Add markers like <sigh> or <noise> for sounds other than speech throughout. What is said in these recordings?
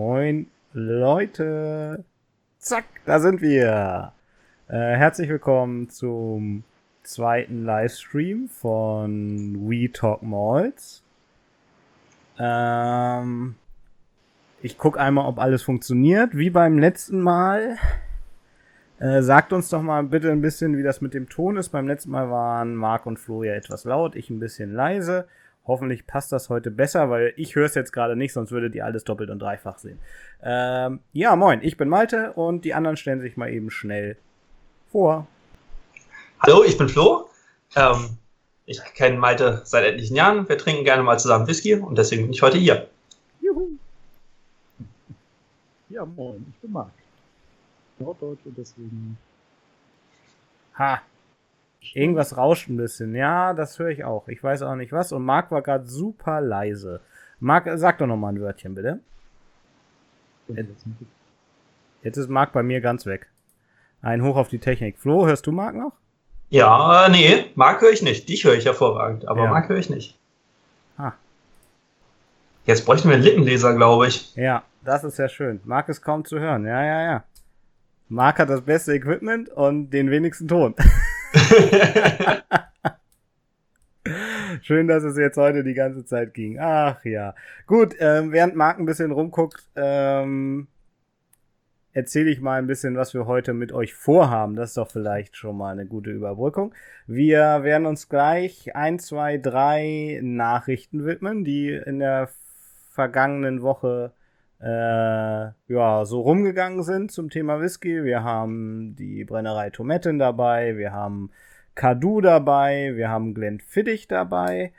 Moin Leute. Zack, da sind wir. Äh, herzlich willkommen zum zweiten Livestream von We Talk Malls. Ähm, ich gucke einmal, ob alles funktioniert. Wie beim letzten Mal. Äh, sagt uns doch mal bitte ein bisschen, wie das mit dem Ton ist. Beim letzten Mal waren Marc und Flo ja etwas laut, ich ein bisschen leise. Hoffentlich passt das heute besser, weil ich höre es jetzt gerade nicht, sonst würdet ihr alles doppelt und dreifach sehen. Ähm, ja, moin, ich bin Malte und die anderen stellen sich mal eben schnell vor. Hallo, ich bin Flo. Ähm, ich kenne Malte seit etlichen Jahren. Wir trinken gerne mal zusammen Whisky und deswegen bin ich heute hier. Juhu. Ja, moin, ich bin Marc. Norddeutsch und deswegen. Ha, Irgendwas rauscht ein bisschen. Ja, das höre ich auch. Ich weiß auch nicht was. Und Marc war gerade super leise. Marc, sag doch noch mal ein Wörtchen, bitte. Jetzt ist Marc bei mir ganz weg. Ein Hoch auf die Technik. Flo, hörst du Marc noch? Ja, äh, nee, Marc höre ich nicht. Dich höre ich hervorragend, aber ja. Marc höre ich nicht. Ah. Jetzt bräuchten wir einen Lippenleser, glaube ich. Ja, das ist ja schön. Marc ist kaum zu hören. Ja, ja, ja. Marc hat das beste Equipment und den wenigsten Ton. <laughs> <laughs> Schön, dass es jetzt heute die ganze Zeit ging. Ach ja. Gut, ähm, während Marc ein bisschen rumguckt, ähm, erzähle ich mal ein bisschen, was wir heute mit euch vorhaben. Das ist doch vielleicht schon mal eine gute Überbrückung. Wir werden uns gleich ein, zwei, drei Nachrichten widmen, die in der vergangenen Woche äh, ja, so rumgegangen sind zum Thema Whisky. Wir haben die Brennerei Tometten dabei, wir haben Kadu dabei, wir haben Glenn Fittich dabei.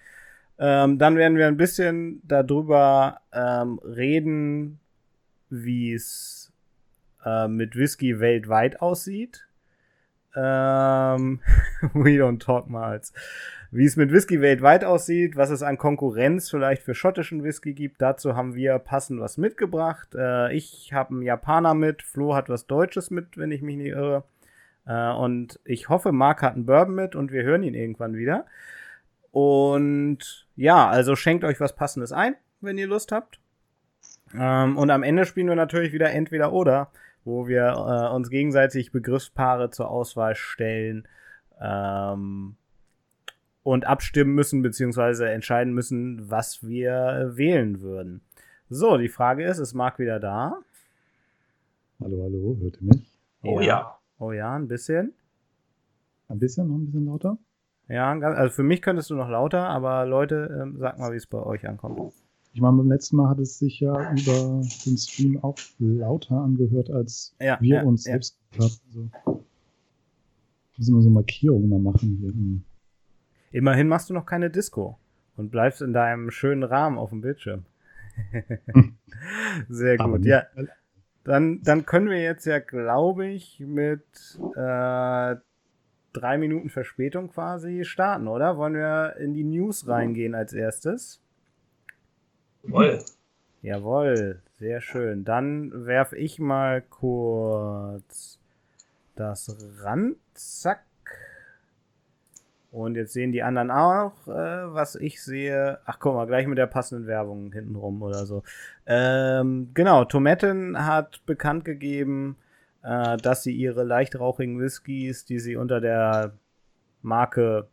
Ähm, dann werden wir ein bisschen darüber ähm, reden, wie es äh, mit Whisky weltweit aussieht. Ähm, <laughs> we don't talk much wie es mit Whisky weltweit aussieht, was es an Konkurrenz vielleicht für schottischen Whisky gibt. Dazu haben wir passend was mitgebracht. Äh, ich habe einen Japaner mit, Flo hat was Deutsches mit, wenn ich mich nicht irre. Äh, und ich hoffe, Mark hat einen Bourbon mit und wir hören ihn irgendwann wieder. Und ja, also schenkt euch was Passendes ein, wenn ihr Lust habt. Ähm, und am Ende spielen wir natürlich wieder entweder oder, wo wir äh, uns gegenseitig Begriffspaare zur Auswahl stellen. Ähm, und abstimmen müssen, beziehungsweise entscheiden müssen, was wir wählen würden. So, die Frage ist, ist Marc wieder da? Hallo, hallo, hört ihr mich? Oh ja. Oh ja, ein bisschen. Ein bisschen, noch ein bisschen lauter? Ja, also für mich könntest du noch lauter, aber Leute, ähm, sag mal, wie es bei euch ankommt. Ich meine, beim letzten Mal hat es sich ja über den Stream auch lauter angehört, als ja, wir ja, uns ja. selbst gehört haben. Also, müssen wir so Markierungen mal machen hier im Immerhin machst du noch keine Disco und bleibst in deinem schönen Rahmen auf dem Bildschirm. <laughs> Sehr gut, ja. Dann, dann können wir jetzt ja, glaube ich, mit äh, drei Minuten Verspätung quasi starten, oder? Wollen wir in die News reingehen als erstes? Jawohl. Jawohl, sehr schön. Dann werfe ich mal kurz das ran. Zack. Und jetzt sehen die anderen auch, äh, was ich sehe. Ach, guck mal, gleich mit der passenden Werbung hintenrum oder so. Ähm, genau, Tometten hat bekannt gegeben, äh, dass sie ihre leichtrauchigen Whiskys, die sie unter der Marke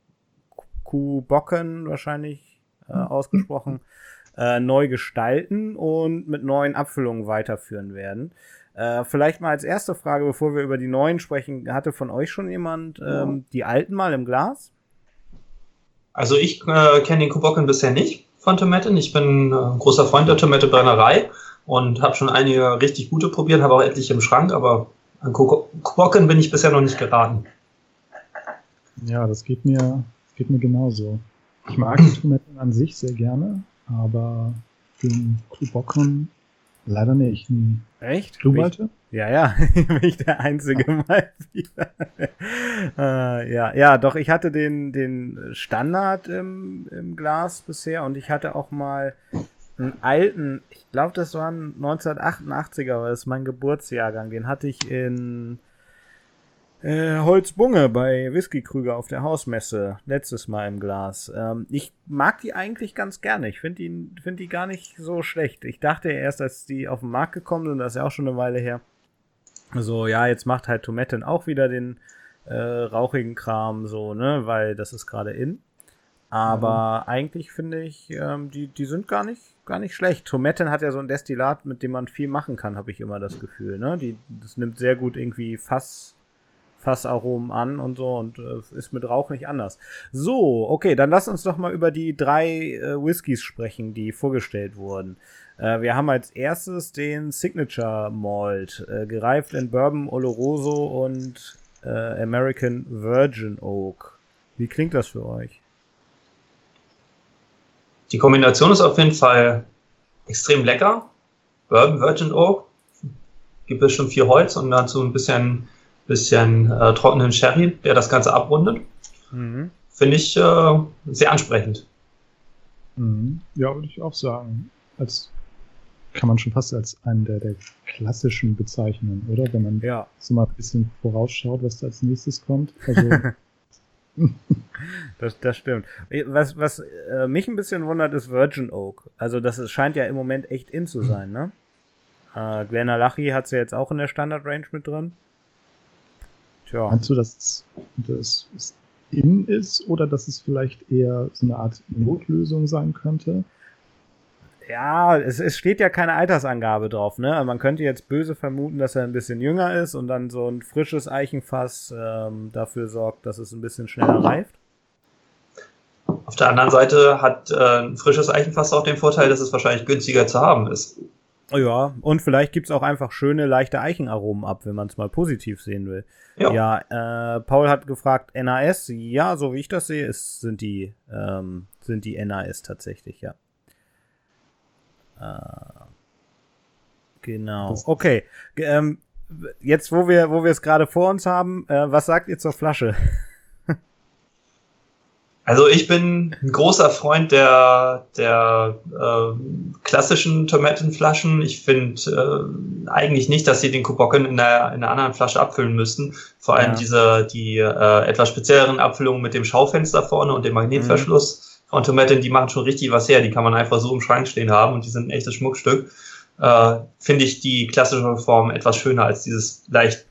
Kuhbocken wahrscheinlich äh, mhm. ausgesprochen, äh, neu gestalten und mit neuen Abfüllungen weiterführen werden. Äh, vielleicht mal als erste Frage, bevor wir über die neuen sprechen, hatte von euch schon jemand ähm, die alten mal im Glas? Also ich äh, kenne den Kubocken bisher nicht von Tomaten. Ich bin äh, großer Freund der Tomatebrennerei und habe schon einige richtig gute probiert, habe auch etliche im Schrank, aber an Kubocken bin ich bisher noch nicht geraten. Ja, das geht mir, geht mir genauso. Ich mag die Tomaten an sich sehr gerne, aber den Kubocken leider nicht. Hm. Echt? Du, Malte? Ja, ja, <laughs> bin ich der Einzige mal wieder. <laughs> äh, ja, ja, doch, ich hatte den, den Standard im, im Glas bisher und ich hatte auch mal einen alten, ich glaube, das war ein 1988er, aber das ist mein Geburtsjahrgang, den hatte ich in Äh, Holzbunge bei Whisky Krüger auf der Hausmesse, letztes Mal im Glas. Ähm, ich mag die eigentlich ganz gerne. Ich finde die, find die gar nicht so schlecht. Ich dachte erst, als die auf den Markt gekommen sind, das ist ja auch schon eine Weile her, so, ja, jetzt macht halt Tomaten auch wieder den äh, rauchigen Kram, so, ne, weil das ist gerade in. Aber mhm. eigentlich finde ich, ähm, die, die sind gar nicht, gar nicht schlecht. Tomaten hat ja so ein Destillat, mit dem man viel machen kann, habe ich immer das Gefühl. Ne? Die, das nimmt sehr gut irgendwie Fass, Fassaromen an und so und äh, ist mit Rauch nicht anders. So, okay, dann lass uns doch mal über die drei äh, Whiskys sprechen, die vorgestellt wurden. Äh, wir haben als erstes den Signature Malt, äh, gereift in Bourbon Oloroso und äh, American Virgin Oak. Wie klingt das für euch? Die Kombination ist auf jeden Fall extrem lecker. Bourbon Virgin Oak gibt es schon viel Holz und dazu ein bisschen bisschen äh, trockenen Sherry, der das Ganze abrundet. Mhm. Finde ich äh, sehr ansprechend. Mhm. Ja, würde ich auch sagen. Als kann man schon fast als einen der, der klassischen bezeichnen, oder? Wenn man ja. so mal ein bisschen vorausschaut, was da als nächstes kommt. <laughs> Also, das, das stimmt. Was, was äh, mich ein bisschen wundert, ist Virgin Oak. Also das ist, scheint ja im Moment echt in zu sein, ne? Äh, Glenalachie hat sie ja jetzt auch in der Standard Range mit drin. Tja. Meinst du, dass das in ist oder dass es vielleicht eher so eine Art Notlösung sein könnte? Ja, es, es steht ja keine Altersangabe drauf, ne? Man könnte jetzt böse vermuten, dass er ein bisschen jünger ist und dann so ein frisches Eichenfass ähm, dafür sorgt, dass es ein bisschen schneller reift. Auf der anderen Seite hat äh, ein frisches Eichenfass auch den Vorteil, dass es wahrscheinlich günstiger zu haben ist. Ja, und vielleicht gibt's auch einfach schöne, leichte Eichenaromen ab, wenn man es mal positiv sehen will. Ja, ja äh, Paul hat gefragt, NAS, ja, so wie ich das sehe, ist, sind, die, ähm, sind die NAS tatsächlich, ja. Äh, genau. Okay. Ähm, jetzt, wo wir, wo wir es gerade vor uns haben, äh, was sagt ihr zur Flasche? <laughs> Also ich bin ein großer Freund der, der äh, klassischen Tomatenflaschen. Ich finde äh, eigentlich nicht, dass sie den Kubocken in, der, in einer anderen Flasche abfüllen müssten. Vor allem ja. diese die äh, etwas spezielleren Abfüllungen mit dem Schaufenster vorne und dem Magnetverschluss mhm. von Tomaten, die machen schon richtig was her. Die kann man einfach so im Schrank stehen haben und die sind ein echtes Schmuckstück. Äh, finde ich die klassische Form etwas schöner als dieses leicht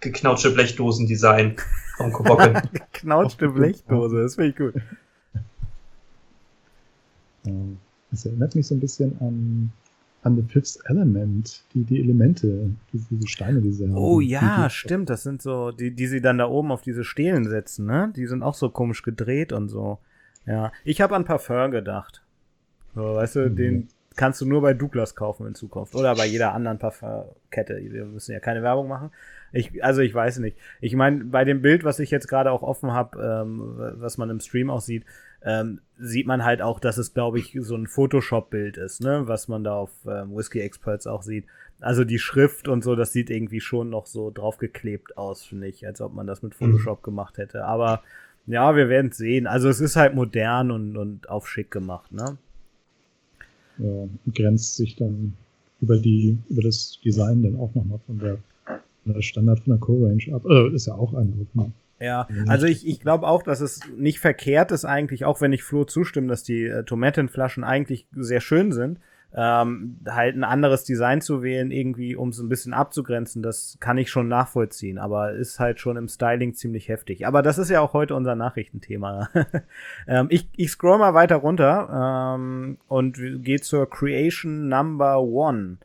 geknautschte Blechdosen-Design vom Kobocken. geknautschte Blechdose, das finde ich gut. Das erinnert mich so ein bisschen an, an The Fifth Element, die, die Elemente, diese, diese Steine, die sie haben. Oh ja, die, stimmt, das sind so, die, die sie dann da oben auf diese Stelen setzen, ne? Die sind auch so komisch gedreht und so. Ja, ich habe an Parfum gedacht. So, weißt du, mhm. den kannst du nur bei Douglas kaufen in Zukunft oder bei jeder anderen Parfumkette. Wir müssen ja keine Werbung machen. Ich, also ich weiß nicht. Ich meine, bei dem Bild, was ich jetzt gerade auch offen habe, ähm, was man im Stream auch sieht, ähm, sieht man halt auch, dass es, glaube ich, so ein Photoshop-Bild ist, ne? Was man da auf ähm, Whiskey Experts auch sieht. Also die Schrift und so, das sieht irgendwie schon noch so draufgeklebt aus, finde ich, als ob man das mit Photoshop mhm. gemacht hätte. Aber ja, wir werden es sehen. Also es ist halt modern und, und auf schick gemacht, ne? Ja, grenzt sich dann über die, über das Design dann auch nochmal von der Standard von der Co-Range ab. Äh, ist ja auch ein? Ja, also ich, ich glaube auch, dass es nicht verkehrt ist eigentlich, auch wenn ich Flo zustimme, dass die äh, Tomatenflaschen eigentlich sehr schön sind, ähm, halt ein anderes Design zu wählen, irgendwie, um es ein bisschen abzugrenzen, das kann ich schon nachvollziehen, aber ist halt schon im Styling ziemlich heftig. Aber das ist ja auch heute unser Nachrichtenthema. <laughs> ähm, ich, ich scroll mal weiter runter ähm, und gehe zur Creation Number One.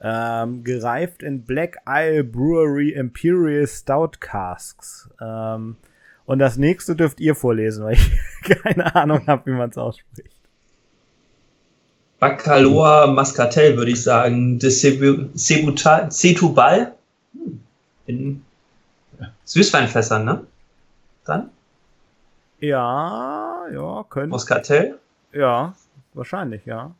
Ähm, gereift in Black Isle Brewery Imperial Stout Casks. Ähm, und das nächste dürft ihr vorlesen, weil ich <laughs> keine Ahnung habe, wie man es ausspricht. Bacaloa Mascatel, würde ich sagen. De Setubal. In Süßweinfässern, ne? Dann? Ja, ja, können. Moscatel? Ja, wahrscheinlich, ja.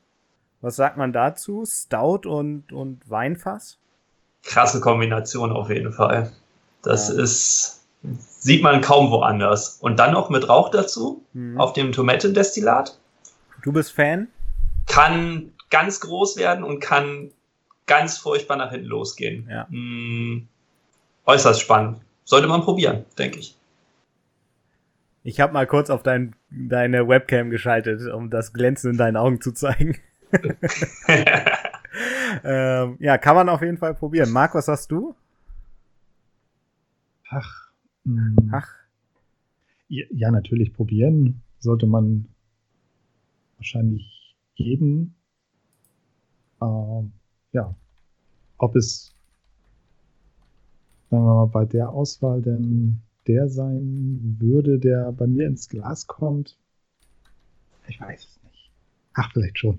Was sagt man dazu? Stout und, und Weinfass? Krasse Kombination auf jeden Fall. Das ja. ist, sieht man kaum woanders. Und dann noch mit Rauch dazu, mhm. auf dem Tomatendestillat. Du bist Fan? Kann ganz groß werden und kann ganz furchtbar nach hinten losgehen. Ja. Mm, äußerst spannend. sollte man probieren, denke ich. Ich habe mal kurz auf dein, deine Webcam geschaltet, um das Glänzen in deinen Augen zu zeigen. Ähm, ja, kann man auf jeden Fall probieren. Marc, was hast du? Ach. Mh. Hm. Ach. Ja, ja, natürlich probieren sollte man wahrscheinlich jeden. Ähm, ja, ob es, sagen wir mal, bei der Auswahl denn der sein würde, der bei mir ins Glas kommt, ich weiß es nicht. Ach, vielleicht schon.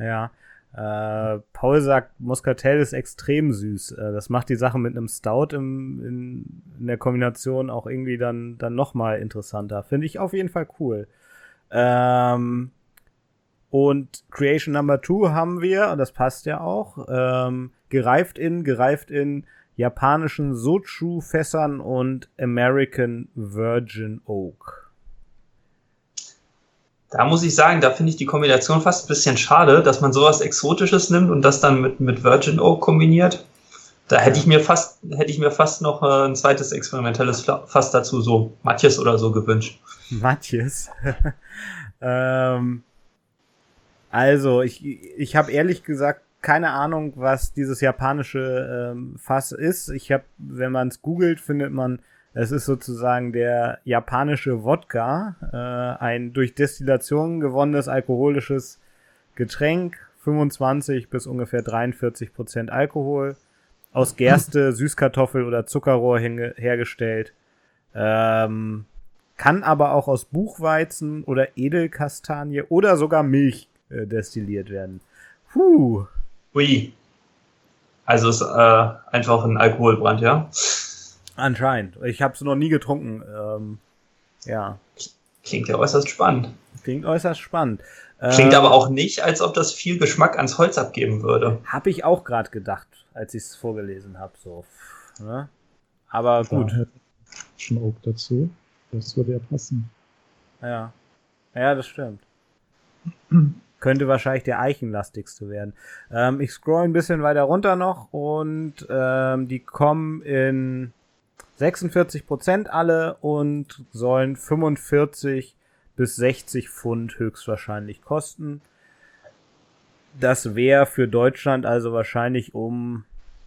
Ja. Äh, Paul sagt, Muscatel ist extrem süß. Äh, das macht die Sache mit einem Stout im, in, in, der Kombination auch irgendwie dann, dann nochmal interessanter. Finde ich auf jeden Fall cool. Ähm, und Creation Number Two haben wir, und das passt ja auch, ähm, gereift in, gereift in japanischen Sochu-Fässern und American Virgin Oak. Da muss ich sagen, da finde ich die Kombination fast ein bisschen schade, dass man sowas Exotisches nimmt und das dann mit, mit Virgin Oak kombiniert. Da hätte ich mir fast, hätte ich mir fast noch äh, ein zweites experimentelles Fass dazu, so Matthias oder so gewünscht. Matthias? <laughs> ähm, also, ich, ich habe ehrlich gesagt keine Ahnung, was dieses japanische ähm, Fass ist. Ich habe, wenn man es googelt, findet man, es ist sozusagen der japanische Wodka, äh, ein durch Destillation gewonnenes alkoholisches Getränk, 25 bis ungefähr 43 Prozent Alkohol, aus Gerste, <laughs> Süßkartoffel oder Zuckerrohr hergestellt. Ähm, kann aber auch aus Buchweizen oder Edelkastanie oder sogar Milch äh, destilliert werden. Puh. Ui. Also ist äh, einfach ein Alkoholbrand, ja? Anscheinend. Ich habe es noch nie getrunken. Ähm, ja. Klingt ja äußerst spannend. Klingt äußerst spannend. Klingt ähm, aber auch nicht, als ob das viel Geschmack ans Holz abgeben würde. Habe ich auch gerade gedacht, als ich es vorgelesen habe. So. Ne? Aber gut. Ja, schon Oak dazu. Das würde ja passen. Ja. Ja, das stimmt. könnte wahrscheinlich der eichenlastigste werden. Ähm, ich scroll ein bisschen weiter runter noch und ähm, die kommen in 46% alle und sollen 45 bis 60 Pfund höchstwahrscheinlich kosten. Das wäre für Deutschland also wahrscheinlich um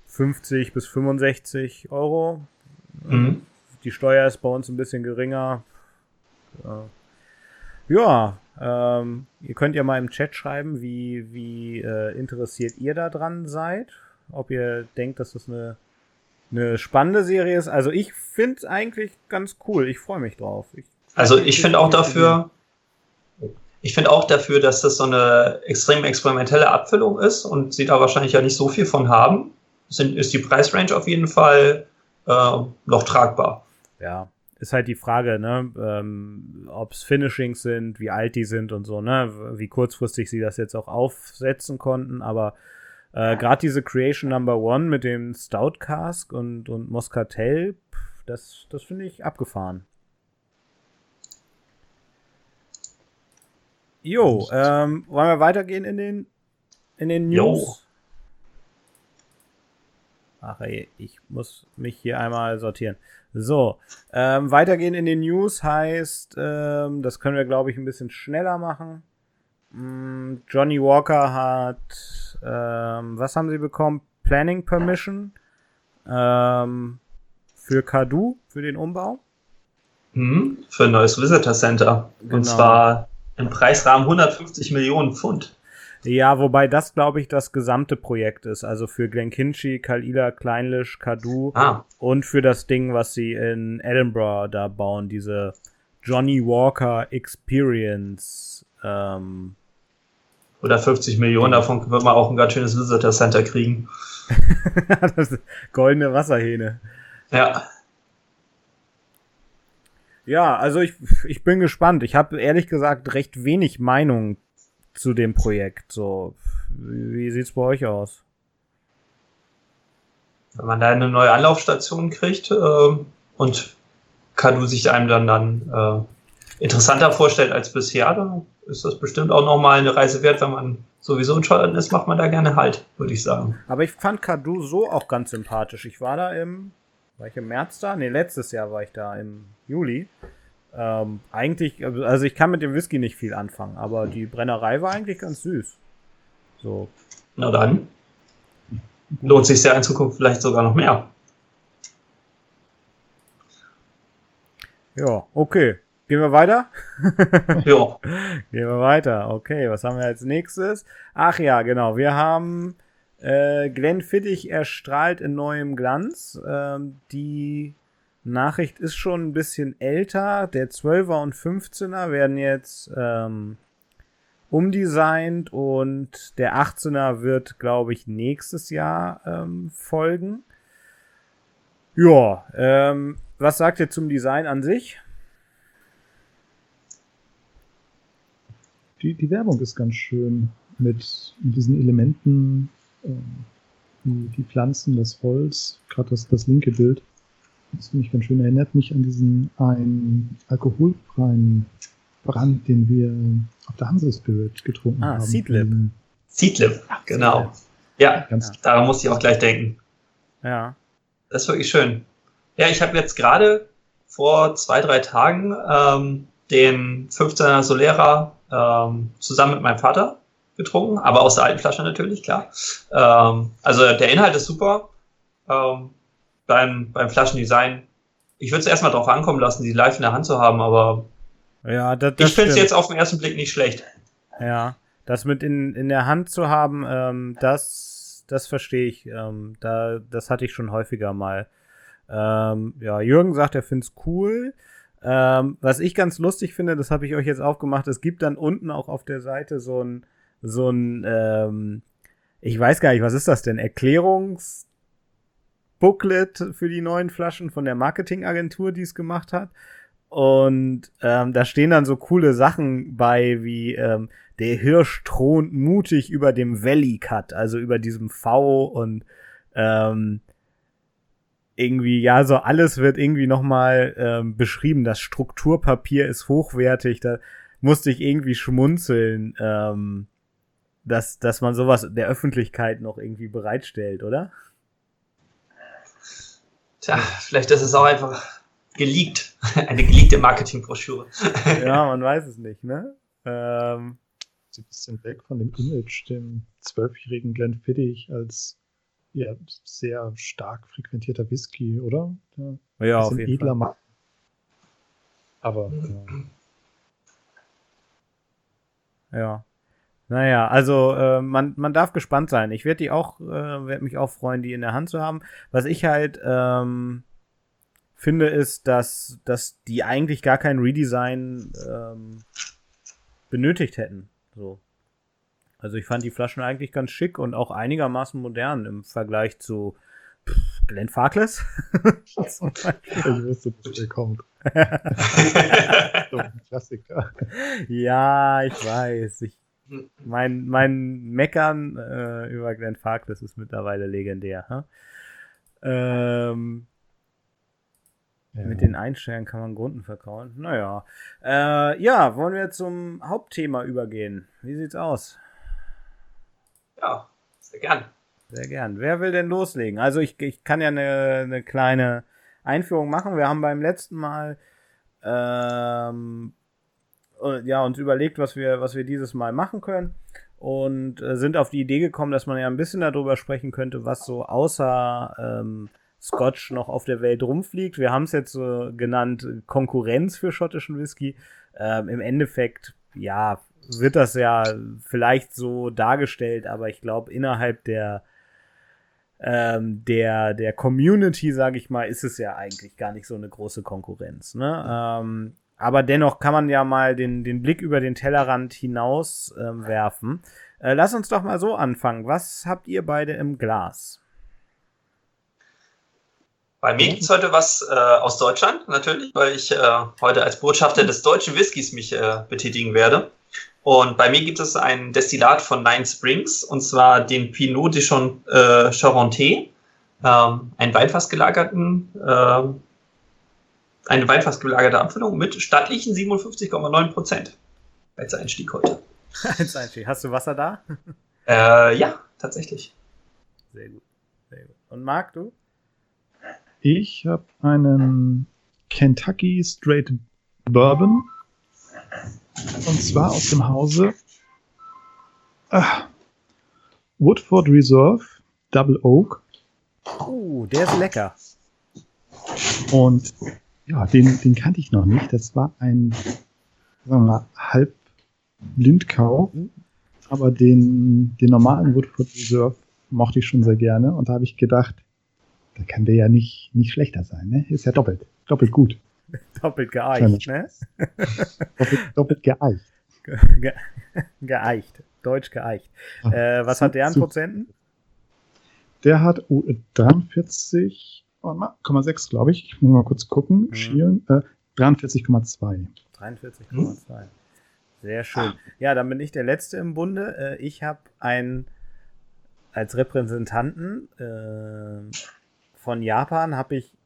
50 bis 65 Euro. Mhm. Die Steuer ist bei uns ein bisschen geringer. Ja, ähm, ihr könnt ja mal im Chat schreiben, wie, wie äh, interessiert ihr da dran seid. Ob ihr denkt, dass das eine, eine spannende Serie ist. Also ich finde es eigentlich ganz cool. Ich freue mich drauf. Ich, also ich finde auch dafür, ich finde auch dafür, dass das so eine extrem experimentelle Abfüllung ist und sie da wahrscheinlich ja nicht so viel von haben, sind, ist die Preisrange auf jeden Fall äh, noch tragbar. Ja, ist halt die Frage, ne, ähm, ob es Finishings sind, wie alt die sind und so, ne, wie kurzfristig sie das jetzt auch aufsetzen konnten, aber äh, gerade diese Creation Number One mit dem Stout Cask und, und Moscatel, das, das finde ich abgefahren. Jo, ähm, wollen wir weitergehen in den, in den News? Jo. Ach ey, ich muss mich hier einmal sortieren. So, ähm, weitergehen in den News heißt, ähm, das können wir, glaube ich, ein bisschen schneller machen. Mm, Johnny Walker hat, ähm, was haben sie bekommen? Planning Permission ähm, für Kadu, für den Umbau. Mhm, für ein neues Visitor Center. Genau. Und zwar im Preisrahmen 150 Millionen Pfund. Ja, wobei das, glaube ich, das gesamte Projekt ist. Also für Glenkinchie, Kalila, Kleinlisch, Kadu ah. und für das Ding, was sie in Edinburgh da bauen, diese Johnny Walker Experience. Ähm, Oder 50 Millionen, davon wird man auch ein ganz schönes Visitor Center kriegen. <laughs> das goldene Wasserhähne. Ja. Ja, also ich, ich bin gespannt. Ich habe ehrlich gesagt recht wenig Meinung zu dem Projekt. So, wie sieht's bei euch aus? Wenn man da eine neue Anlaufstation kriegt äh, und Kadu sich einem dann, dann äh, interessanter vorstellt als bisher, dann ist das bestimmt auch nochmal eine Reise wert. Wenn man sowieso in Schottland ist, macht man da gerne halt, würde ich sagen. Aber ich fand Kadu so auch ganz sympathisch. Ich war da im war ich im März da? Ne, letztes Jahr war ich da im Juli. Ähm, eigentlich, also ich kann mit dem Whisky nicht viel anfangen, aber die Brennerei war eigentlich ganz süß. So. Na dann. Lohnt sich ja in Zukunft vielleicht sogar noch mehr. Ja, okay. Gehen wir weiter? <laughs> ja. Gehen wir weiter. Okay, was haben wir als nächstes? Ach ja, genau. Wir haben äh, Glenn Fittich erstrahlt in neuem Glanz. Ähm, die Nachricht ist schon ein bisschen älter. Der 12er und 15er werden jetzt ähm, umdesignt und der 18er wird, glaube ich, nächstes Jahr ähm, folgen. Ja, ähm, was sagt ihr zum Design an sich? Die, die Werbung ist ganz schön mit, mit diesen Elementen, ähm, die, die Pflanzen, das Holz, gerade das, das linke Bild. Das finde ich ganz schön. Erinnert mich an diesen einen alkoholfreien Brand, den wir auf der Hansa Spirit getrunken ah, haben. Seedlip. Seedlip, genau. Ja, Ganz ja. daran musste ich auch gleich denken. Ja. Das ist wirklich schön. Ja, ich habe jetzt gerade vor zwei, drei Tagen ähm, den 15er Solera ähm, zusammen mit meinem Vater getrunken, aber aus der alten Flasche natürlich, klar. Ähm, also der Inhalt ist super. Ähm, beim, beim Flaschendesign. Ich würde es erstmal drauf ankommen lassen, die live in der Hand zu haben, aber ja, das, das ich finde es jetzt auf den ersten Blick nicht schlecht. Ja, das mit in, in der Hand zu haben, ähm, das, das verstehe ich. Ähm, da, das hatte ich schon häufiger mal. Ähm, ja, Jürgen sagt, er findet es cool. Ähm, was ich ganz lustig finde, das habe ich euch jetzt aufgemacht, es gibt dann unten auch auf der Seite so ein, so ein, ähm, ich weiß gar nicht, was ist das denn? Erklärungs- Booklet für die neuen Flaschen von der Marketingagentur, die es gemacht hat. Und ähm, da stehen dann so coole Sachen bei, wie ähm, der Hirsch thront mutig über dem Valley Cut, also über diesem V und ähm, irgendwie, ja, so alles wird irgendwie nochmal ähm, beschrieben. Das Strukturpapier ist hochwertig, da musste ich irgendwie schmunzeln, ähm, dass, dass man sowas der Öffentlichkeit noch irgendwie bereitstellt, oder? Tja, vielleicht ist es auch einfach geleakt. <laughs> Eine geleakte Marketingbroschüre. ja, <laughs> man weiß es nicht, ne? Ähm, ein bisschen weg von dem Image, dem zwölfjährigen Glenn Fiddich als ja, sehr stark frequentierter Whisky, oder? Ja, ja auf jeden edler Fall. Mann. Aber ja. ja. Naja, also äh, man, man darf gespannt sein. Ich werde die auch, äh, werde mich auch freuen, die in der Hand zu haben. Was ich halt ähm, finde, ist, dass, dass die eigentlich gar kein Redesign ähm, benötigt hätten. So. Also ich fand die Flaschen eigentlich ganz schick und auch einigermaßen modern im Vergleich zu pff, Glenn Farkless. <laughs> <laughs> ich wusste, dass der kommt. <laughs> so ein Klassiker. Ja, ich weiß. Ich mein, mein Meckern äh, über Glenn Farkless ist mittlerweile legendär. Huh? Ähm, ja. Mit den Einstellungen kann man Grunden verkaufen. Naja. Äh, ja, wollen wir zum Hauptthema übergehen? Wie sieht's aus? Ja, sehr gern. Sehr gern. Wer will denn loslegen? Also ich, ich kann ja eine, eine kleine Einführung machen. Wir haben beim letzten Mal ähm, äh, ja, uns überlegt, was wir, was wir dieses Mal machen können und äh, sind auf die Idee gekommen, dass man ja ein bisschen darüber sprechen könnte, was so außer ähm, Scotch noch auf der Welt rumfliegt. Wir haben es jetzt so genannt Konkurrenz für schottischen Whisky. Ähm, Im Endeffekt, ja, wird das ja vielleicht so dargestellt, aber ich glaube, innerhalb der ähm, der, der Community, sage ich mal, ist es ja eigentlich gar nicht so eine große Konkurrenz. Ne? Ähm, aber dennoch kann man ja mal den, den Blick über den Tellerrand hinaus äh, werfen. Äh, lass uns doch mal so anfangen. Was habt ihr beide im Glas? Bei mir gibt es heute was äh, aus Deutschland, natürlich, weil ich äh, heute als Botschafter des deutschen Whiskys mich äh, betätigen werde. Und bei mir gibt es ein Destillat von Nine Springs, und zwar den Pinot de äh, Charentais, ähm, einen Weinfass gelagerten äh, eine weinfass gelagerte Abfüllung mit stattlichen 57,9 Prozent als Einstieg heute. <laughs> als Einstieg. Hast du Wasser da? <laughs> Äh, ja, tatsächlich. Sehr gut. Sehr gut. Und Marc, du? Ich habe einen Kentucky Straight Bourbon. Und zwar aus dem Hause ah, Woodford Reserve Double Oak. Uh, der ist lecker. Und ja, den, den kannte ich noch nicht. Das war ein, sagen wir mal, halb Blindkau. Aber den, den normalen Woodford Reserve mochte ich schon sehr gerne. Und da habe ich gedacht, da kann der ja nicht, nicht schlechter sein. Ne? Ist ja doppelt. Doppelt gut. <laughs> doppelt geeicht, ne? <laughs> doppelt, doppelt geeicht. Ge geeicht. Deutsch geeicht. Ach, äh, was hat der an Prozenten? Der hat oh, 43,6, glaube ich. Ich muss mal kurz gucken. Mhm. Schielen. Äh, 43,2. 43,2. Hm? Sehr schön. Ah. Ja, dann bin ich der Letzte im Bunde. Äh, ich habe einen als Repräsentanten äh, von Japan habe ich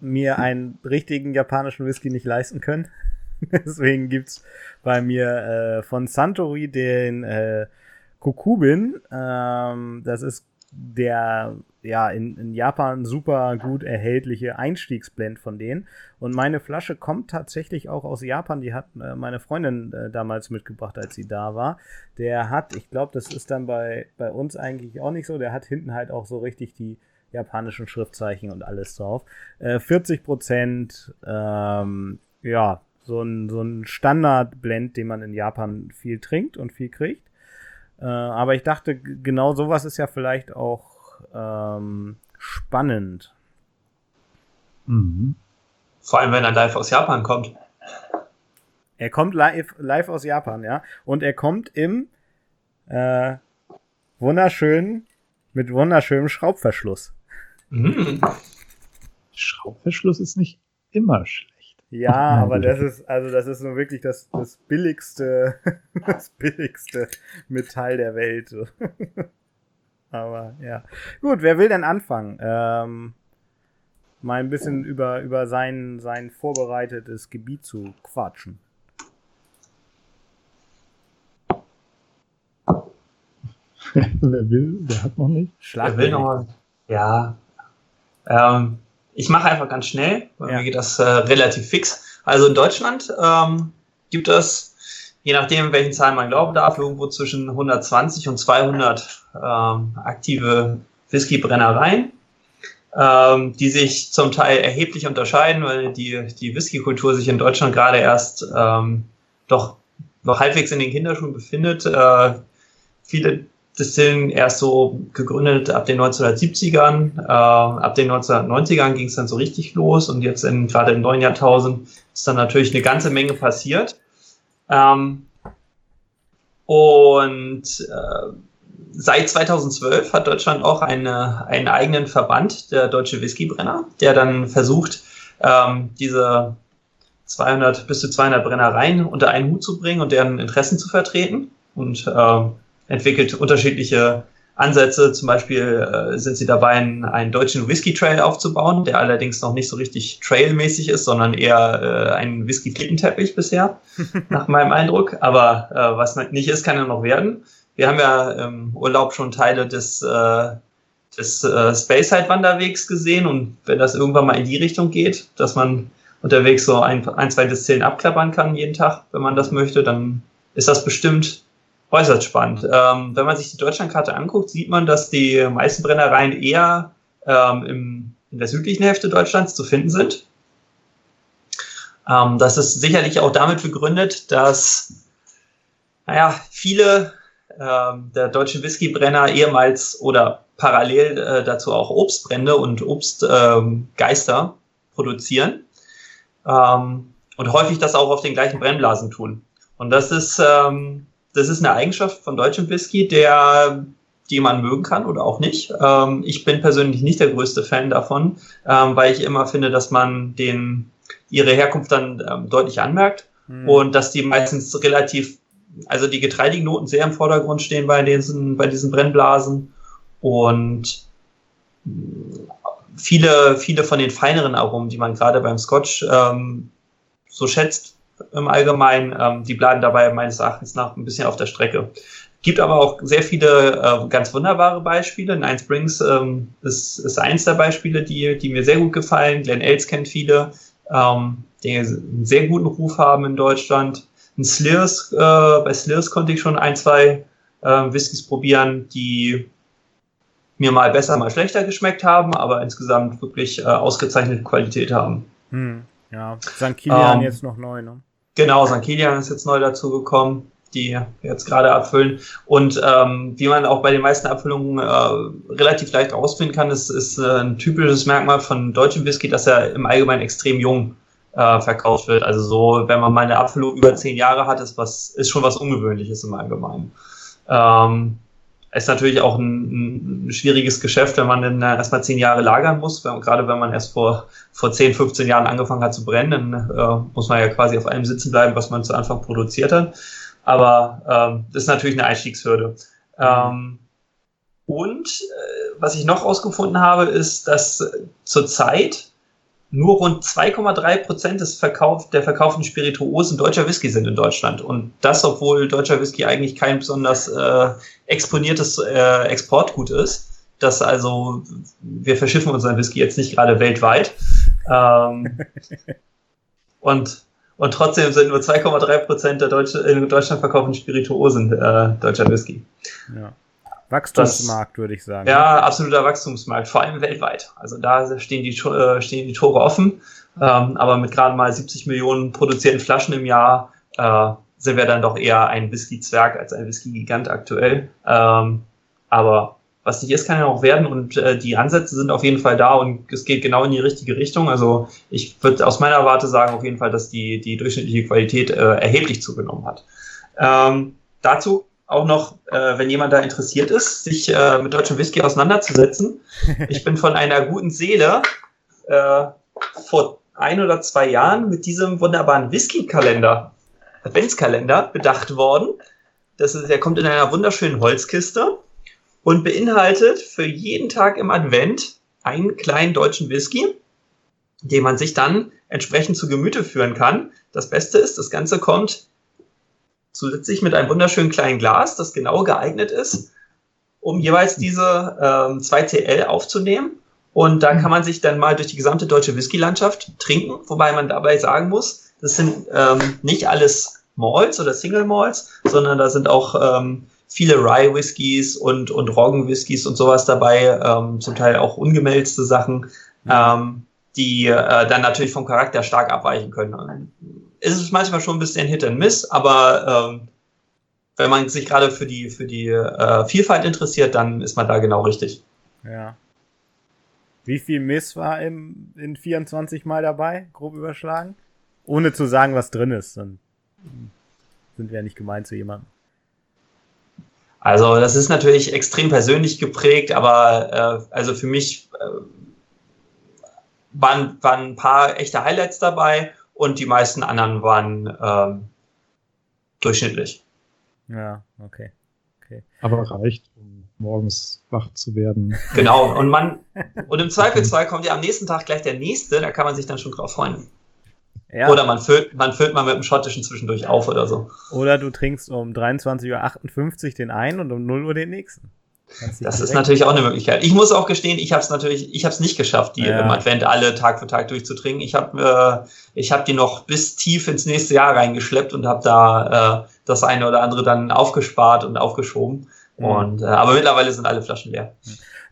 mir einen richtigen japanischen Whisky nicht leisten können. <laughs> Deswegen gibt es bei mir äh, von Santori den äh, Kokubin. Ähm, das ist der ja in, in Japan super gut erhältliche Einstiegsblend von denen. Und meine Flasche kommt tatsächlich auch aus Japan. Die hat äh, meine Freundin äh, damals mitgebracht, als sie da war. Der hat, ich glaube, das ist dann bei, bei uns eigentlich auch nicht so. Der hat hinten halt auch so richtig die japanischen Schriftzeichen und alles drauf. Äh, 40 Prozent, ähm, ja, so ein, so ein Standardblend, den man in Japan viel trinkt und viel kriegt. Äh, aber ich dachte, genau sowas ist ja vielleicht auch ähm, spannend. Mhm. Vor allem, wenn er live aus Japan kommt. Er kommt live, live aus Japan, ja. Und er kommt im äh, wunderschönen, mit wunderschönem Schraubverschluss. Mhm. Schraubverschluss ist nicht immer schlecht. Ja, aber das ist, also das ist nur wirklich das, das billigste, <laughs> das billigste Metall der Welt. <laughs> aber ja. Gut, wer will denn anfangen? Ähm, mal ein bisschen über, über sein, sein vorbereitetes Gebiet zu quatschen. <laughs> wer will, der hat noch nicht. Schlag wer will noch, ja, ähm, ich mache einfach ganz schnell, weil ja. mir geht das äh, relativ fix. Also in Deutschland ähm, gibt es, je nachdem, welchen Zahlen man glauben darf, irgendwo zwischen 120 und 200 ähm, aktive Whiskybrennereien, ähm, die sich zum Teil erheblich unterscheiden, weil die, die Whiskykultur sich in Deutschland gerade erst ähm, doch noch halbwegs in den Kinderschuhen befindet. Äh, viele Distillen erst so gegründet ab den 1970ern. Äh, ab den 1990ern ging es dann so richtig los und jetzt in, gerade im neuen Jahrtausend ist dann natürlich eine ganze Menge passiert. Ähm, und äh, seit 2012 hat Deutschland auch eine, einen eigenen Verband, der Deutsche Whiskybrenner, der dann versucht, ähm, diese 200 bis zu 200 Brennereien unter einen Hut zu bringen und deren Interessen zu vertreten. Und äh, entwickelt unterschiedliche Ansätze. Zum Beispiel äh, sind sie dabei, einen, einen deutschen Whisky Trail aufzubauen, der allerdings noch nicht so richtig trailmäßig ist, sondern eher äh, ein Whisky Flickenteppich bisher, <laughs> nach meinem Eindruck. Aber äh, was nicht ist, kann ja noch werden. Wir haben ja im Urlaub schon Teile des, äh, des äh, Spaceside Wanderwegs gesehen und wenn das irgendwann mal in die Richtung geht, dass man unterwegs so ein, ein zwei Distillen abklappern kann jeden Tag, wenn man das möchte, dann ist das bestimmt äußerst spannend. Ähm, wenn man sich die Deutschlandkarte anguckt, sieht man, dass die meisten Brennereien eher ähm, im, in der südlichen Hälfte Deutschlands zu finden sind. Ähm, das ist sicherlich auch damit begründet, dass naja, viele ähm, der deutschen Whiskybrenner ehemals oder parallel äh, dazu auch Obstbrände und Obstgeister ähm, produzieren ähm, und häufig das auch auf den gleichen Brennblasen tun. Und das ist ähm, das ist eine Eigenschaft von deutschem Whisky, der die man mögen kann oder auch nicht. Ähm, ich bin persönlich nicht der größte Fan davon, ähm, weil ich immer finde, dass man den ihre Herkunft dann ähm, deutlich anmerkt mhm. und dass die meistens relativ, also die getreidigen Noten sehr im Vordergrund stehen bei diesen, bei diesen Brennblasen und viele, viele von den feineren Aromen, die man gerade beim Scotch ähm, so schätzt, im Allgemeinen. Ähm, die bleiben dabei meines Erachtens nach ein bisschen auf der Strecke. Gibt aber auch sehr viele äh, ganz wunderbare Beispiele. Nine Springs ähm, ist, ist eins der Beispiele, die, die mir sehr gut gefallen. Glen Els kennt viele, ähm, die einen sehr guten Ruf haben in Deutschland. Ein Slears, äh, bei Slears konnte ich schon ein, zwei äh, Whiskys probieren, die mir mal besser, mal schlechter geschmeckt haben, aber insgesamt wirklich äh, ausgezeichnete Qualität haben. Hm, ja, St. Kilian ähm, jetzt noch neu, ne? Genau, St. Kilian ist jetzt neu dazu gekommen, die jetzt gerade abfüllen. Und ähm, wie man auch bei den meisten Abfüllungen äh, relativ leicht rausfinden kann, ist, ist äh, ein typisches Merkmal von deutschem Whisky, dass er im Allgemeinen extrem jung äh, verkauft wird. Also so, wenn man mal eine Abfüllung über zehn Jahre hat, ist, was, ist schon was Ungewöhnliches im Allgemeinen. Ähm, ist natürlich auch ein, ein, schwieriges Geschäft, wenn man dann erstmal zehn Jahre lagern muss. Wenn, gerade wenn man erst vor, vor 10, 15 Jahren angefangen hat zu brennen, dann äh, muss man ja quasi auf einem sitzen bleiben, was man zu Anfang produziert hat. Aber ähm, das ist natürlich eine Einstiegshürde. Ähm, und äh, was ich noch rausgefunden habe, ist, dass zurzeit nur rund 2,3 Prozent des Verkauf, der verkauften Spirituosen deutscher Whisky sind in Deutschland. Und das, obwohl deutscher Whisky eigentlich kein besonders äh, exponiertes äh, Exportgut ist. Das also, wir verschiffen unseren Whisky jetzt nicht gerade weltweit. Ähm, <laughs> und, und trotzdem sind nur 2,3 Prozent der Deutsche, in Deutschland verkauften Spirituosen äh, deutscher Whisky. Ja. Wachstumsmarkt, würde ich sagen. Ja, absoluter Wachstumsmarkt, vor allem weltweit. Also da stehen die, äh, stehen die Tore offen. Ähm, aber mit gerade mal 70 Millionen produzierten Flaschen im Jahr äh, sind wir dann doch eher ein Whisky-Zwerg als ein Whisky-Gigant aktuell. Ähm, aber was nicht ist, kann ja auch werden und äh, die Ansätze sind auf jeden Fall da und es geht genau in die richtige Richtung. Also ich würde aus meiner Warte sagen auf jeden Fall, dass die, die durchschnittliche Qualität äh, erheblich zugenommen hat. Ähm, dazu auch noch, äh, wenn jemand da interessiert ist, sich äh, mit deutschem Whisky auseinanderzusetzen. <laughs> Ich bin von einer guten Seele äh, vor ein oder zwei Jahren mit diesem wunderbaren Whisky-Kalender, Adventskalender, bedacht worden. Das ist, der kommt in einer wunderschönen Holzkiste und beinhaltet für jeden Tag im Advent einen kleinen deutschen Whisky, den man sich dann entsprechend zu Gemüte führen kann. Das Beste ist, das Ganze kommt zusätzlich mit einem wunderschönen kleinen Glas, das genau geeignet ist, um jeweils diese ähm, 2CL aufzunehmen. Und da kann man sich dann mal durch die gesamte deutsche Whisky-Landschaft trinken, wobei man dabei sagen muss, das sind ähm, nicht alles Malls oder Single Malls, sondern da sind auch ähm, viele Rye Whiskys und, und Roggen Whiskys und sowas dabei, ähm, zum Teil auch ungemälzte Sachen, ähm, die äh, dann natürlich vom Charakter stark abweichen können ist es manchmal schon ein bisschen Hit and Miss, aber ähm, wenn man sich gerade für die, für die äh, Vielfalt interessiert, dann ist man da genau richtig. Ja. Wie viel Miss war im, in 24 Mal dabei, grob überschlagen? Ohne zu sagen, was drin ist, dann sind wir ja nicht gemein zu jemandem. Also, das ist natürlich extrem persönlich geprägt, aber äh, also für mich äh, waren, waren ein paar echte Highlights dabei und die meisten anderen waren ähm, durchschnittlich. Ja, okay. okay. Aber reicht, um morgens wach zu werden. Genau, und man, <laughs> und im Zweifelsfall kommt ja am nächsten Tag gleich der nächste, da kann man sich dann schon drauf freuen. Ja. Oder man füllt, man füllt mal mit dem schottischen zwischendurch auf oder so. Oder du trinkst um 23.58 Uhr den einen und um 0 Uhr den nächsten. Das ist natürlich auch eine Möglichkeit. Ich muss auch gestehen, ich habe es natürlich, ich habe es nicht geschafft, die ja. im Advent alle Tag für Tag durchzutrinken. Ich habe äh, ich habe die noch bis tief ins nächste Jahr reingeschleppt und habe da äh, das eine oder andere dann aufgespart und aufgeschoben. Mhm. Und äh, aber mittlerweile sind alle Flaschen leer.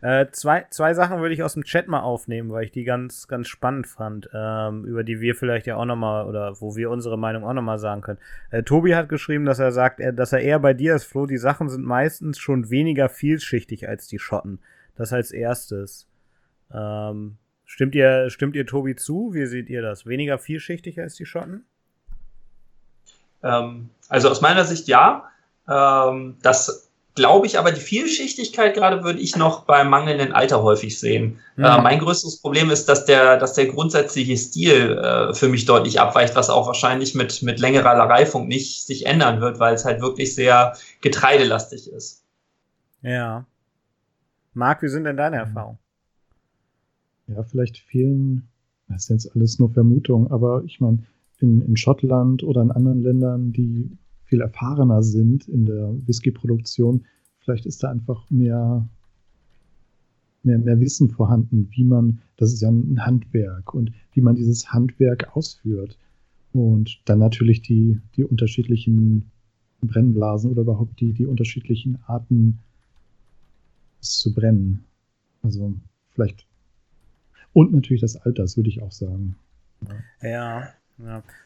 Äh, zwei, zwei Sachen würde ich aus dem Chat mal aufnehmen, weil ich die ganz, ganz spannend fand, ähm, über die wir vielleicht ja auch nochmal oder wo wir unsere Meinung auch nochmal sagen können. Äh, Tobi hat geschrieben, dass er sagt, er, dass er eher bei dir ist, Flo, die Sachen sind meistens schon weniger vielschichtig als die Schotten. Das als erstes. Ähm, stimmt ihr, stimmt ihr Tobi zu? Wie seht ihr das? Weniger vielschichtig als die Schotten? Ähm, also aus meiner Sicht ja. Ähm, das glaube ich, aber die Vielschichtigkeit gerade würde ich noch beim mangelnden Alter häufig sehen. Mhm. Äh, mein größtes Problem ist, dass der, dass der grundsätzliche Stil äh, für mich deutlich abweicht, was auch wahrscheinlich mit, mit längerer Reifung nicht sich ändern wird, weil es halt wirklich sehr getreidelastig ist. Ja. Marc, wie sind denn deine Erfahrungen? Ja, vielleicht fehlen, das ist jetzt alles nur Vermutung, aber ich meine, in, in Schottland oder in anderen Ländern, die viel erfahrener sind in der Whisky-Produktion. Vielleicht ist da einfach mehr, mehr, mehr Wissen vorhanden, wie man, das ist ja ein Handwerk und wie man dieses Handwerk ausführt. Und dann natürlich die, die unterschiedlichen Brennblasen oder überhaupt die, die unterschiedlichen Arten, es zu brennen. Also vielleicht. Und natürlich das Alter, das würde ich auch sagen. Ja, ja.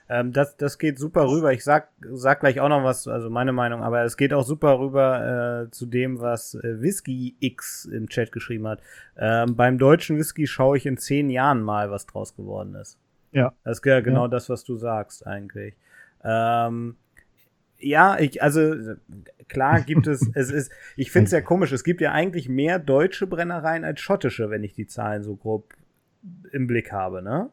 Ähm, das, das geht super rüber. Ich sag, sag gleich auch noch was, also meine Meinung, aber es geht auch super rüber äh, zu dem, was äh, Whisky X im Chat geschrieben hat. Ähm, beim deutschen Whisky schaue ich in zehn Jahren mal, was draus geworden ist. Ja. Das ist ja genau ja. das, was du sagst, eigentlich. Ähm, ja, ich, also klar gibt es, <laughs> es ist, ich finde es ja komisch, es gibt ja eigentlich mehr deutsche Brennereien als schottische, wenn ich die Zahlen so grob im Blick habe, ne?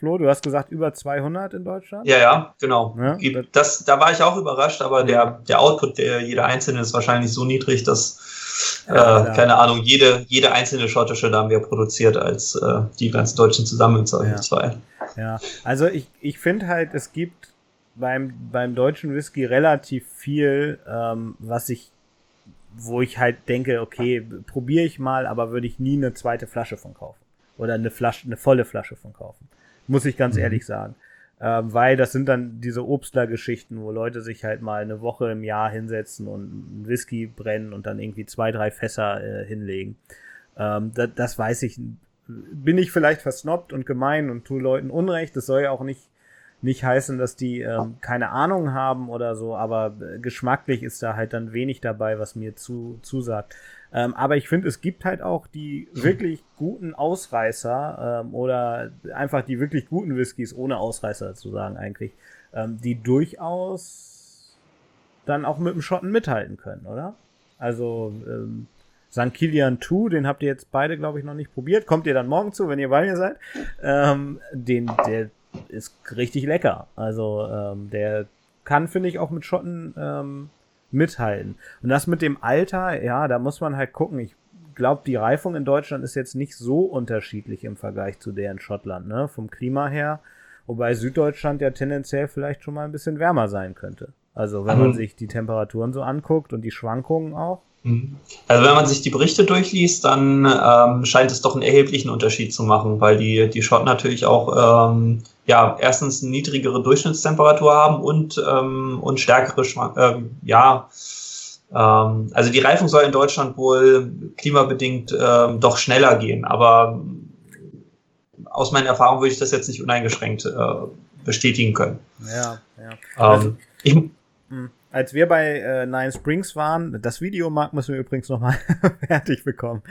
Flo, du hast gesagt über 200 in Deutschland? Ja, ja, genau. Ja? Das, da war ich auch überrascht, aber der, der Output der jeder einzelne ist wahrscheinlich so niedrig, dass, ja, äh, keine Ahnung, jede, jede einzelne schottische da mehr produziert als äh, die ganzen Deutschen zusammen in zwei. Ja, ja. also ich, ich finde halt, es gibt beim, beim deutschen Whisky relativ viel, ähm, was ich, wo ich halt denke, okay, probiere ich mal, aber würde ich nie eine zweite Flasche von kaufen. Oder eine Flasche, eine volle Flasche von kaufen. Muss ich ganz mhm. ehrlich sagen. Ähm, weil das sind dann diese Obstler-Geschichten, wo Leute sich halt mal eine Woche im Jahr hinsetzen und Whisky brennen und dann irgendwie zwei, drei Fässer äh, hinlegen. Ähm, das, das weiß ich. Bin ich vielleicht versnobbt und gemein und tue Leuten Unrecht. Das soll ja auch nicht, nicht heißen, dass die ähm, keine Ahnung haben oder so, aber äh, geschmacklich ist da halt dann wenig dabei, was mir zu, zusagt. Ähm, aber ich finde, es gibt halt auch die wirklich guten Ausreißer ähm, oder einfach die wirklich guten Whiskys, ohne Ausreißer zu sagen eigentlich, ähm, die durchaus dann auch mit dem Schotten mithalten können, oder? Also ähm, St. Kilian 2, den habt ihr jetzt beide, glaube ich, noch nicht probiert. Kommt ihr dann morgen zu, wenn ihr bei mir seid. Ähm, den, der ist richtig lecker. Also ähm, der kann, finde ich, auch mit Schotten ähm, mithalten. Und das mit dem Alter, ja, da muss man halt gucken. Ich glaube, die Reifung in Deutschland ist jetzt nicht so unterschiedlich im Vergleich zu der in Schottland, ne? Vom Klima her. Wobei Süddeutschland ja tendenziell vielleicht schon mal ein bisschen wärmer sein könnte. Also wenn man sich die Temperaturen so anguckt und die Schwankungen auch. Mhm. Also wenn man sich die Berichte durchliest, dann ähm, scheint es doch einen erheblichen Unterschied zu machen, weil die, die Schotten natürlich auch ähm, ja erstens eine niedrigere Durchschnittstemperatur haben und, ähm, und stärkere ähm, ja ähm, also die Reifung soll in Deutschland wohl klimabedingt ähm, doch schneller gehen, aber aus meinen Erfahrungen würde ich das jetzt nicht uneingeschränkt äh, bestätigen können. Ja, ja. Also, ich, hm als wir bei äh, Nine Springs waren, das Video, Marc, müssen wir übrigens nochmal <laughs> fertig bekommen.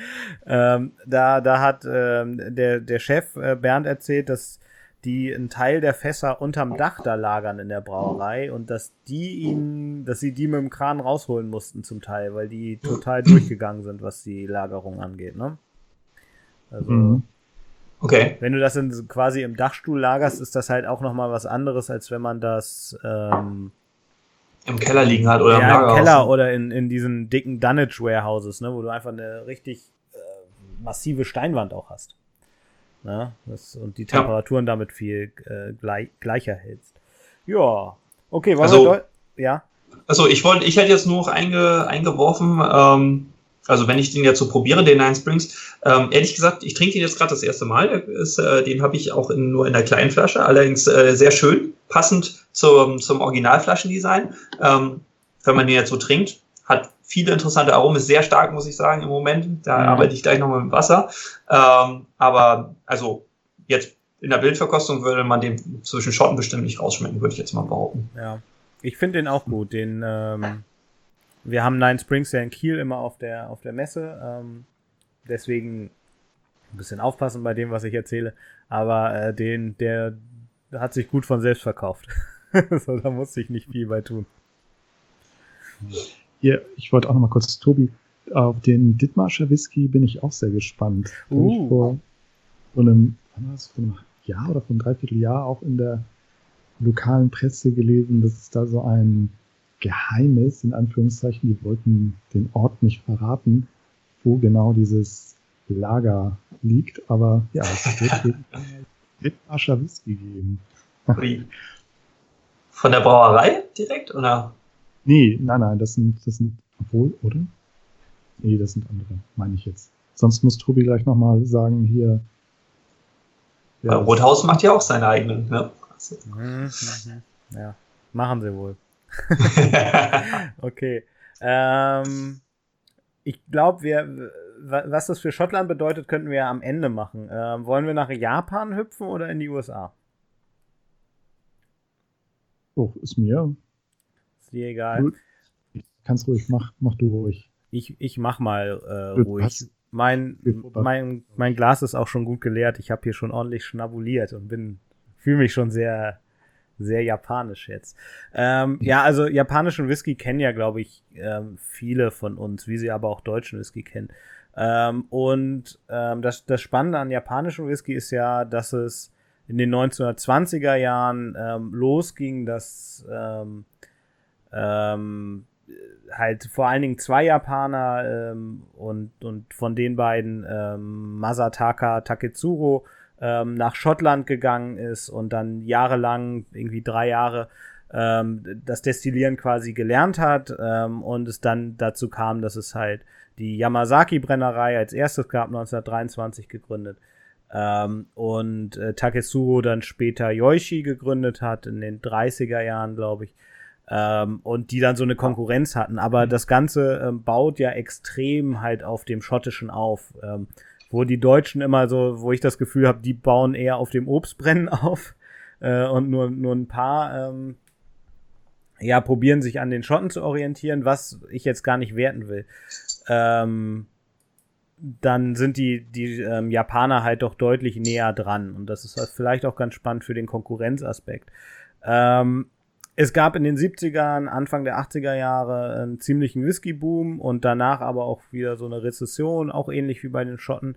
Ähm, da, da hat ähm, der, der Chef äh, Bernd erzählt, dass die einen Teil der Fässer unterm Dach da lagern in der Brauerei und dass die ihn, dass sie die mit dem Kran rausholen mussten zum Teil, weil die total durchgegangen sind, was die Lagerung angeht, ne? Also. Mhm. Okay. Wenn du das in, quasi im Dachstuhl lagerst, ist das halt auch nochmal was anderes, als wenn man das ähm, im Keller liegen hat oder ja, im, im Keller oder in, in diesen dicken Dunnage Warehouses, ne, wo du einfach eine richtig äh, massive Steinwand auch hast. Ne? Das, und die Temperaturen ja. damit viel äh, gleich, gleicher hältst. Ja, okay, wollen also, ja. Also ich wollte, ich hätte jetzt nur noch einge, eingeworfen, ähm, also wenn ich den jetzt so probiere, den Nine Springs, ähm, ehrlich gesagt, ich trinke den jetzt gerade das erste Mal. Ist, äh, den habe ich auch in, nur in der kleinen Flasche, allerdings äh, sehr schön, passend zum, zum Originalflaschendesign. Ähm, wenn man den jetzt so trinkt, hat viele interessante Aromen, ist sehr stark, muss ich sagen, im Moment. Da mhm. arbeite ich gleich nochmal mit Wasser. Ähm, aber also jetzt in der Bildverkostung würde man den zwischen Schotten bestimmt nicht rausschmecken, würde ich jetzt mal behaupten. Ja, ich finde den auch gut. Den ähm, wir haben Nine Springs ja in Kiel immer auf der, auf der Messe. Ähm, deswegen ein bisschen aufpassen bei dem, was ich erzähle. Aber äh, den, der hat sich gut von selbst verkauft. <laughs> so, da musste ich nicht viel bei tun. Hier, ich wollte auch noch mal kurz, Tobi, auf den Dithmarscher Whisky bin ich auch sehr gespannt. Uh. Ich vor, vor einem, war das, vor einem Jahr oder vor einem Dreivierteljahr auch in der lokalen Presse gelesen, dass es da so ein Geheimnis, in Anführungszeichen, die wollten den Ort nicht verraten, wo genau dieses Lager liegt, aber ja, es wird <laughs> Dithmarscher Whisky geben. Von der Brauerei direkt, oder? Nee, nein, nein, das sind, das sind, obwohl, oder? Nee, das sind andere, meine ich jetzt. Sonst muss Tobi gleich nochmal sagen, hier. Ja, Rothausen macht ja auch seine eigenen, ne? Mhm, mhm. Ja, machen sie wohl. <laughs> okay. Ähm, ich glaube, wir, was das für Schottland bedeutet, könnten wir am Ende machen. Ähm, wollen wir nach Japan hüpfen oder in die USA? Oh, ist mir. Ist dir egal. Kannst ruhig, mach, mach du ruhig. Ich, ich mach mal äh, ruhig. Mein, mein, mein Glas ist auch schon gut geleert. Ich habe hier schon ordentlich schnabuliert und bin, fühle mich schon sehr sehr japanisch jetzt. Ähm, ja, also japanischen Whisky kennen ja, glaube ich, ähm, viele von uns, wie sie aber auch deutschen Whisky kennen. Ähm, und ähm, das, das Spannende an japanischen Whisky ist ja, dass es in den 1920er Jahren ähm, losging, dass ähm, halt vor allen Dingen zwei Japaner ähm, und, und von den beiden ähm, Masataka Taketsuro ähm, nach Schottland gegangen ist und dann jahrelang, irgendwie drei Jahre, ähm, das Destillieren quasi gelernt hat ähm, und es dann dazu kam, dass es halt die Yamazaki-Brennerei als erstes gab, 1923 gegründet. Ähm, und äh, Taketsuro dann später Yoichi gegründet hat, in den 30er Jahren, glaube ich. Ähm, und die dann so eine Konkurrenz hatten. Aber das Ganze ähm, baut ja extrem halt auf dem Schottischen auf. Ähm, wo die Deutschen immer so, wo ich das Gefühl habe, die bauen eher auf dem Obstbrennen <laughs> auf äh, und nur, nur ein paar ähm, ja, probieren sich an den Schotten zu orientieren, was ich jetzt gar nicht werten will. Ähm, dann sind die, die ähm, Japaner halt doch deutlich näher dran. Und das ist halt vielleicht auch ganz spannend für den Konkurrenzaspekt. Ähm, es gab in den 70ern, Anfang der 80er Jahre einen ziemlichen Whisky-Boom und danach aber auch wieder so eine Rezession, auch ähnlich wie bei den Schotten.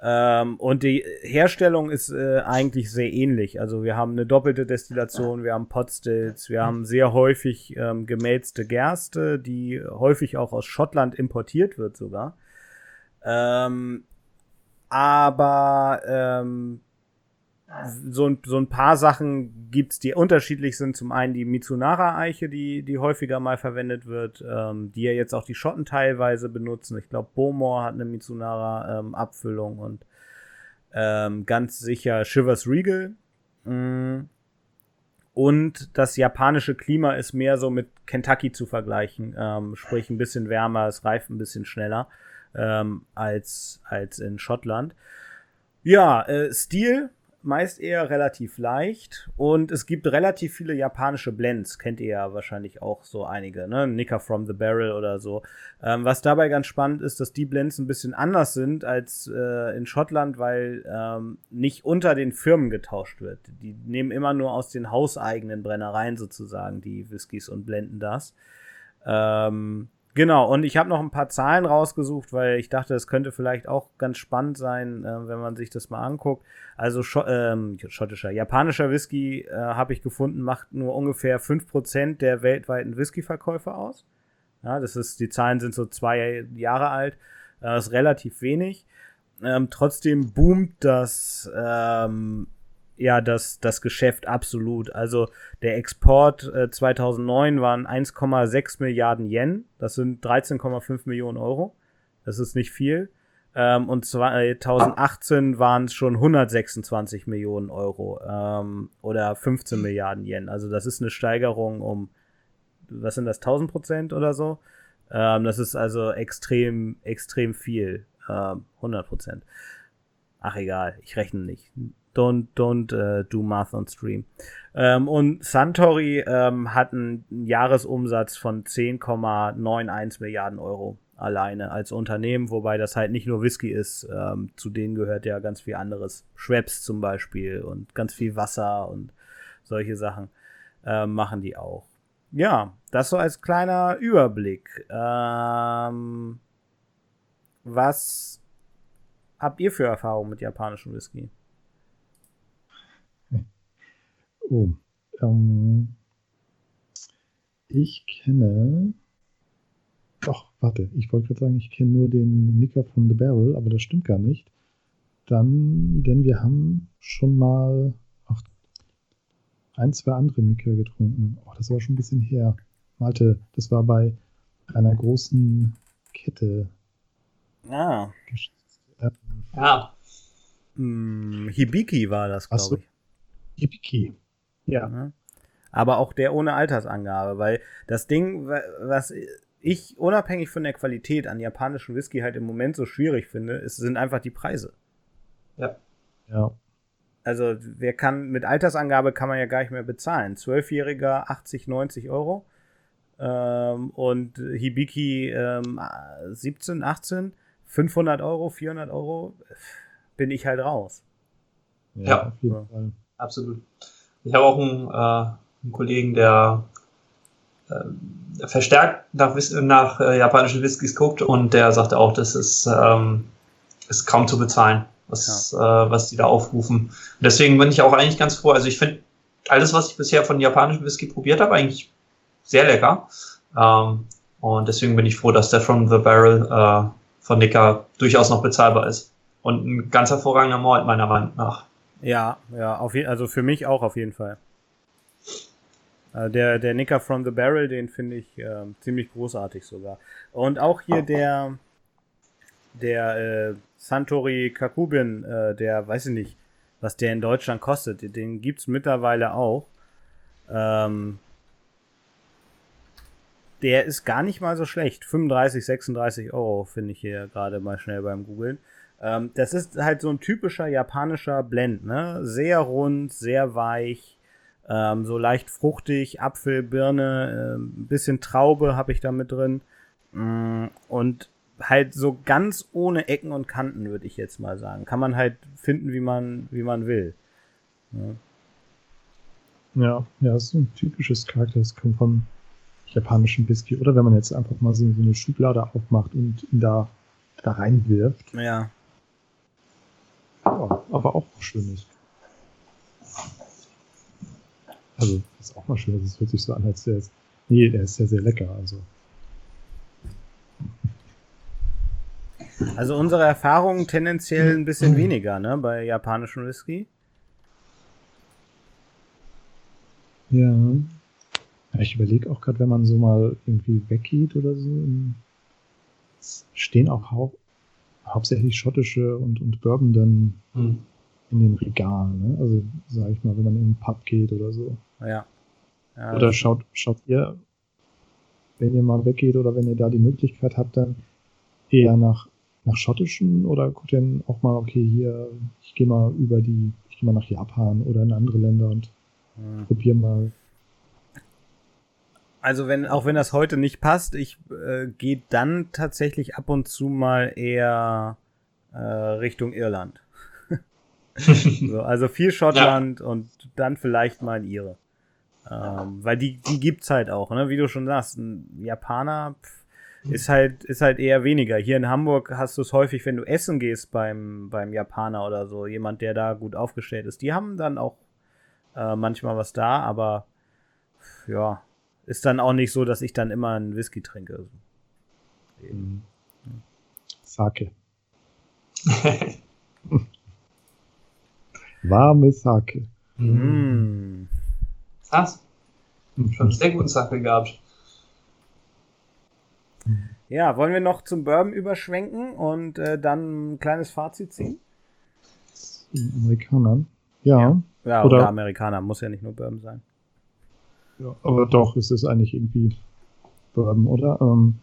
Ähm, und die Herstellung ist äh, eigentlich sehr ähnlich. Also wir haben eine doppelte Destillation, wir haben Potstills, wir haben sehr häufig ähm, gemälzte Gerste, die häufig auch aus Schottland importiert wird sogar. Ähm, aber ähm, so ein, so ein paar Sachen gibt's, die unterschiedlich sind. Zum einen die Mitsunara-Eiche, die, die häufiger mal verwendet wird, ähm, die ja jetzt auch die Schotten teilweise benutzen. Ich glaube, Bowmore hat eine Mitsunara-Abfüllung ähm, und ähm, ganz sicher Shivers Regal. Mm. Und das japanische Klima ist mehr so mit Kentucky zu vergleichen. Ähm, sprich, ein bisschen wärmer, es reift ein bisschen schneller ähm, als, als in Schottland. Ja, äh, Stil meist eher relativ leicht und es gibt relativ viele japanische Blends, kennt ihr ja wahrscheinlich auch so einige, ne? Nicker from the Barrel oder so. Ähm, was dabei ganz spannend ist, dass die Blends ein bisschen anders sind als äh, in Schottland, weil ähm, nicht unter den Firmen getauscht wird. Die nehmen immer nur aus den hauseigenen Brennereien sozusagen die Whiskys und blenden das. Ähm, Genau, und ich habe noch ein paar Zahlen rausgesucht, weil ich dachte, es könnte vielleicht auch ganz spannend sein, äh, wenn man sich das mal anguckt. Also Scho ähm, schottischer, japanischer Whisky äh, habe ich gefunden, macht nur ungefähr 5% der weltweiten Whiskyverkäufe aus. Ja, das ist, die Zahlen sind so zwei Jahre alt. Äh, das ist relativ wenig. Ähm, trotzdem boomt das ähm, ja das, das Geschäft absolut. Also der Export äh, 2009 waren 1,6 Milliarden Yen. Das sind 13,5 Millionen Euro. Das ist nicht viel. Ähm, und 2018 waren es schon 126 Millionen Euro ähm, oder 15 Milliarden Yen. Also das ist eine Steigerung um, was sind das, 1000 Prozent oder so. Ähm, das ist also extrem, extrem viel. 100 ähm, Prozent. Ach egal, ich rechne nicht don't, don't uh, do math on stream. Ähm, und Suntory ähm, hat einen Jahresumsatz von 10,91 Milliarden Euro alleine als Unternehmen, wobei das halt nicht nur Whisky ist. Ähm, zu denen gehört ja ganz viel anderes. Schweppes zum Beispiel und ganz viel Wasser und solche Sachen äh, machen die auch. Ja, das so als kleiner Überblick. Ähm, was habt ihr für Erfahrungen mit japanischem Whisky? Oh, ähm, ich kenne. Doch, warte, ich wollte gerade sagen, ich kenne nur den Nicker von The Barrel, aber das stimmt gar nicht. Dann, denn wir haben schon mal ach, ein, zwei andere Nicker getrunken. Oh, das war schon ein bisschen her. Malte, das war bei einer großen Kette. Ah. Ja. Hm, Hibiki war das, glaube ich. Hibiki. Ja. ja. Aber auch der ohne Altersangabe, weil das Ding, was ich unabhängig von der Qualität an japanischen Whisky halt im Moment so schwierig finde, ist, sind einfach die Preise. Ja. Ja. Also, wer kann, mit Altersangabe kann man ja gar nicht mehr bezahlen. Zwölfjähriger 80, 90 Euro. Ähm, und Hibiki ähm, 17, 18, 500 Euro, 400 Euro, bin ich halt raus. Ja, ja. absolut. Ich habe auch einen, äh, einen Kollegen, der äh, verstärkt nach, nach äh, japanischen Whiskys guckt und der sagte auch, das ist, ähm, ist kaum zu bezahlen, was, ja. äh, was die da aufrufen. Und deswegen bin ich auch eigentlich ganz froh. Also ich finde alles, was ich bisher von japanischen Whisky probiert habe, eigentlich sehr lecker. Ähm, und deswegen bin ich froh, dass der From the Barrel äh, von Nicker durchaus noch bezahlbar ist. Und ein ganz hervorragender Mord meiner Meinung nach. Ja, ja, auf je also für mich auch auf jeden Fall. Äh, der, der Nicker from the Barrel, den finde ich äh, ziemlich großartig sogar. Und auch hier der, der äh, Santori Kakubin, äh, der, weiß ich nicht, was der in Deutschland kostet, den gibt's mittlerweile auch. Ähm, der ist gar nicht mal so schlecht. 35, 36 Euro finde ich hier gerade mal schnell beim Googlen. Ähm, das ist halt so ein typischer japanischer Blend, ne? Sehr rund, sehr weich, ähm, so leicht fruchtig, Apfel, Birne, äh, ein bisschen Traube habe ich da mit drin. Mm, und halt so ganz ohne Ecken und Kanten, würde ich jetzt mal sagen. Kann man halt finden, wie man, wie man will. Ja, ja, ja das ist so ein typisches Charakter. Das kommt vom japanischen Whisky. Oder wenn man jetzt einfach mal so, so eine Schublade aufmacht und ihn da, da reinwirft. Ja. Ja. Aber auch schön ist. Also, das ist auch mal schön. Das hört sich so an, als der ist. Nee, der ist sehr, sehr lecker. Also. Also unsere Erfahrungen tendenziell ein bisschen weniger, ne, bei japanischen Whisky. Ja. Ich überlege auch gerade, wenn man so mal irgendwie weggeht oder so, stehen auch hauptsächlich schottische und, und Bourbon dann hm. in den Regalen. Ne? Also sage ich mal, wenn man in einen Pub geht oder so. Ja. ja oder schaut, schaut ihr, wenn ihr mal weggeht oder wenn ihr da die Möglichkeit habt, dann eher nach, nach schottischen oder guckt ihr auch mal, okay, hier, ich gehe mal über die, ich gehe mal nach Japan oder in andere Länder und hm. probiere mal. Also wenn, auch wenn das heute nicht passt, ich äh, gehe dann tatsächlich ab und zu mal eher äh, Richtung Irland. <laughs> so, also viel Schottland ja. und dann vielleicht mal in Ihre. Ähm, weil die, die gibt's halt auch, ne? Wie du schon sagst, ein Japaner pff, ist halt, ist halt eher weniger. Hier in Hamburg hast du es häufig, wenn du essen gehst beim, beim Japaner oder so, jemand, der da gut aufgestellt ist. Die haben dann auch äh, manchmal was da, aber ja, ist dann auch nicht so, dass ich dann immer einen Whisky trinke. Also, mhm. Sake. <laughs> Warme Sake. Mm. Krass. Schon sehr guten Sake gehabt. Ja, wollen wir noch zum Bourbon überschwenken und äh, dann ein kleines Fazit ziehen? Amerikanern? Ja. Ja, ja oder, oder Amerikaner, muss ja nicht nur Bourbon sein. Ja, aber doch, es ist eigentlich irgendwie Bourbon, oder? Ähm,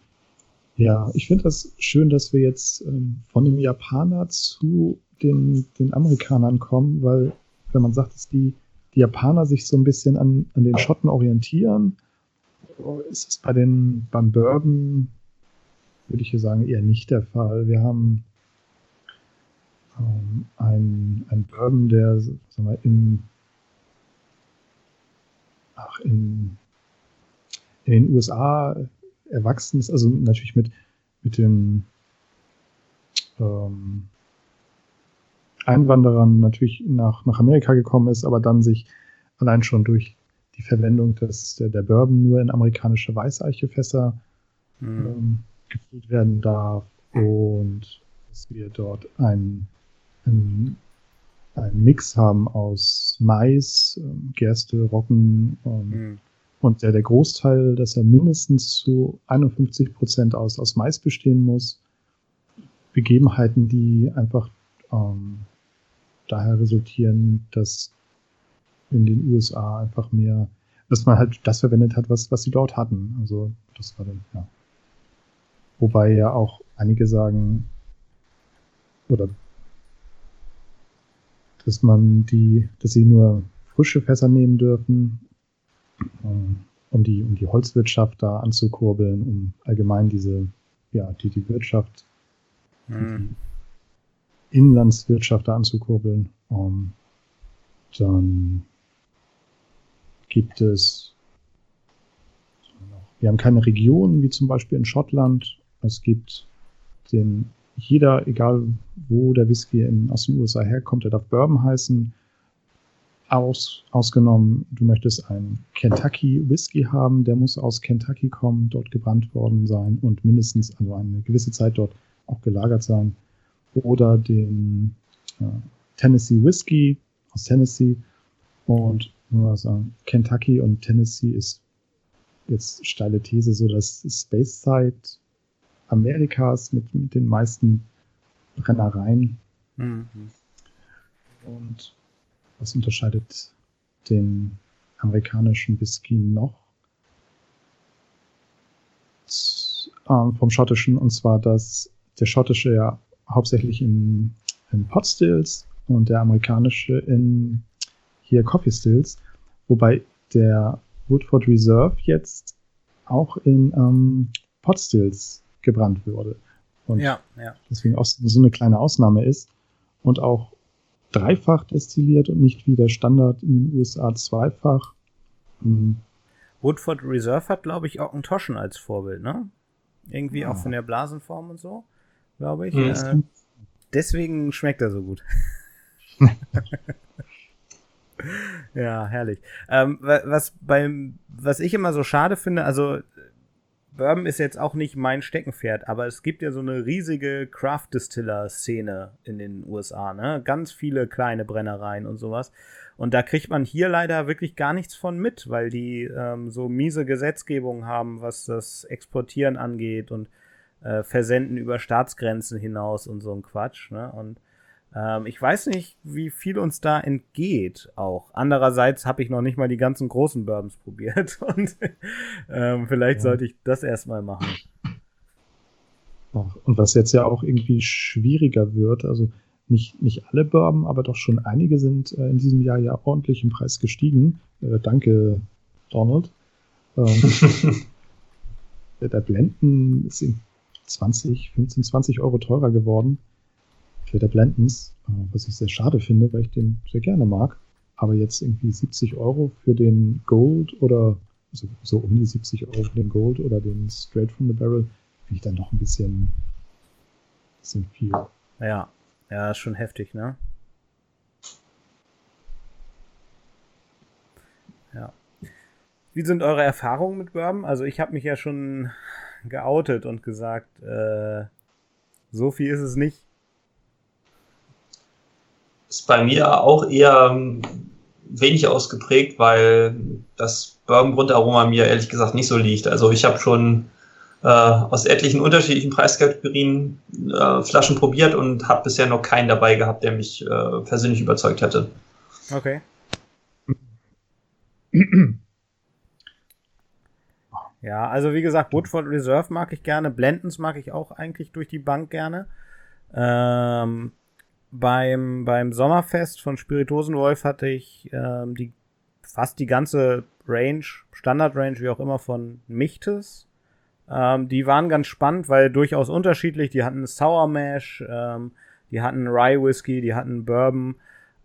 ja, ich finde das schön, dass wir jetzt ähm, von dem Japaner zu den, den Amerikanern kommen, weil wenn man sagt, dass die die Japaner sich so ein bisschen an, an den Schotten orientieren. Ist es bei den, beim Bourbon, würde ich hier sagen, eher nicht der Fall. Wir haben ähm, ein, ein Bourbon, der sagen wir, in, ach, in, in den USA erwachsen ist, also natürlich mit, mit den ähm, Einwanderern natürlich nach, nach Amerika gekommen ist, aber dann sich allein schon durch die Verwendung des, der, der Bourbon nur in amerikanische Weißeichefässer mhm. ähm, gefüllt werden darf und dass wir dort einen ein, ein Mix haben aus Mais, ähm, Gerste, Roggen, ähm, mhm. Und der, der Großteil, dass er mindestens zu 51 Prozent aus, aus Mais bestehen muss. Begebenheiten, die einfach ähm, daher resultieren, dass in den USA einfach mehr, dass man halt das verwendet hat, was, was sie dort hatten. Also das war dann, ja. Wobei ja auch einige sagen, oder dass man die, dass sie nur frische Fässer nehmen dürfen, ähm, um die, um die Holzwirtschaft da anzukurbeln, um allgemein diese, ja, die, die Wirtschaft, mhm. die Inlandswirtschaft da anzukurbeln. Um, ähm, dann gibt es, wir haben keine Regionen, wie zum Beispiel in Schottland. Es gibt den jeder, egal wo der Whisky in, aus den USA herkommt, der darf Bourbon heißen. Aus, ausgenommen, du möchtest einen Kentucky Whisky haben, der muss aus Kentucky kommen, dort gebrannt worden sein und mindestens also eine gewisse Zeit dort auch gelagert sein. Oder den äh, Tennessee Whisky aus Tennessee. Und nur sagen, Kentucky und Tennessee ist jetzt steile These, so dass Space Side Amerikas mit, mit den meisten Brennereien. Mhm. Und was unterscheidet den amerikanischen Whisky noch ähm, vom schottischen? Und zwar, dass der schottische ja hauptsächlich in, in Pot Stills und der amerikanische in hier Coffee Stills, wobei der Woodford Reserve jetzt auch in ähm, Pot Stills gebrannt würde. Und ja, ja. deswegen auch so eine kleine Ausnahme ist und auch dreifach destilliert und nicht wie der Standard in den USA zweifach. Hm. Woodford Reserve hat, glaube ich, auch einen Toschen als Vorbild, ne? Irgendwie ja. auch von der Blasenform und so, glaube ich. Mhm. Äh, deswegen schmeckt er so gut. <laughs> <laughs> ja, herrlich. Ähm, was beim, was ich immer so schade finde, also Bourbon ist jetzt auch nicht mein Steckenpferd, aber es gibt ja so eine riesige Craft Distiller Szene in den USA, ne? Ganz viele kleine Brennereien und sowas. Und da kriegt man hier leider wirklich gar nichts von mit, weil die ähm, so miese Gesetzgebung haben, was das Exportieren angeht und äh, Versenden über Staatsgrenzen hinaus und so ein Quatsch, ne? Und ähm, ich weiß nicht, wie viel uns da entgeht auch. Andererseits habe ich noch nicht mal die ganzen großen Bourbons probiert <laughs> und ähm, vielleicht ja. sollte ich das erstmal machen. Und was jetzt ja auch irgendwie schwieriger wird, also nicht, nicht alle Bourbon, aber doch schon einige sind äh, in diesem Jahr ja ordentlich im Preis gestiegen. Äh, danke, Donald. Ähm, <laughs> der Blenden ist 20, 15, 20 Euro teurer geworden für der Blendens, äh, was ich sehr schade finde, weil ich den sehr gerne mag. Aber jetzt irgendwie 70 Euro für den Gold oder so, so um die 70 Euro für den Gold oder den Straight from the Barrel, finde ich dann noch ein bisschen, bisschen viel. Ja, ja, schon heftig, ne? Ja. Wie sind eure Erfahrungen mit Bourbon? Also ich habe mich ja schon geoutet und gesagt, äh, so viel ist es nicht ist bei mir auch eher ähm, wenig ausgeprägt, weil das Bourbon-Grundaroma mir ehrlich gesagt nicht so liegt. Also ich habe schon äh, aus etlichen unterschiedlichen Preiskategorien äh, Flaschen probiert und habe bisher noch keinen dabei gehabt, der mich äh, persönlich überzeugt hätte. Okay. <clears throat> Ja, also wie gesagt, Woodford Reserve mag ich gerne, Blendens mag ich auch eigentlich durch die Bank gerne. Ähm, beim, beim Sommerfest von Spiritosenwolf hatte ich ähm, die, fast die ganze Range, Standard-Range, wie auch immer, von Michtes. Ähm, die waren ganz spannend, weil durchaus unterschiedlich. Die hatten Sour Mash, ähm, die hatten Rye Whisky, die hatten Bourbon.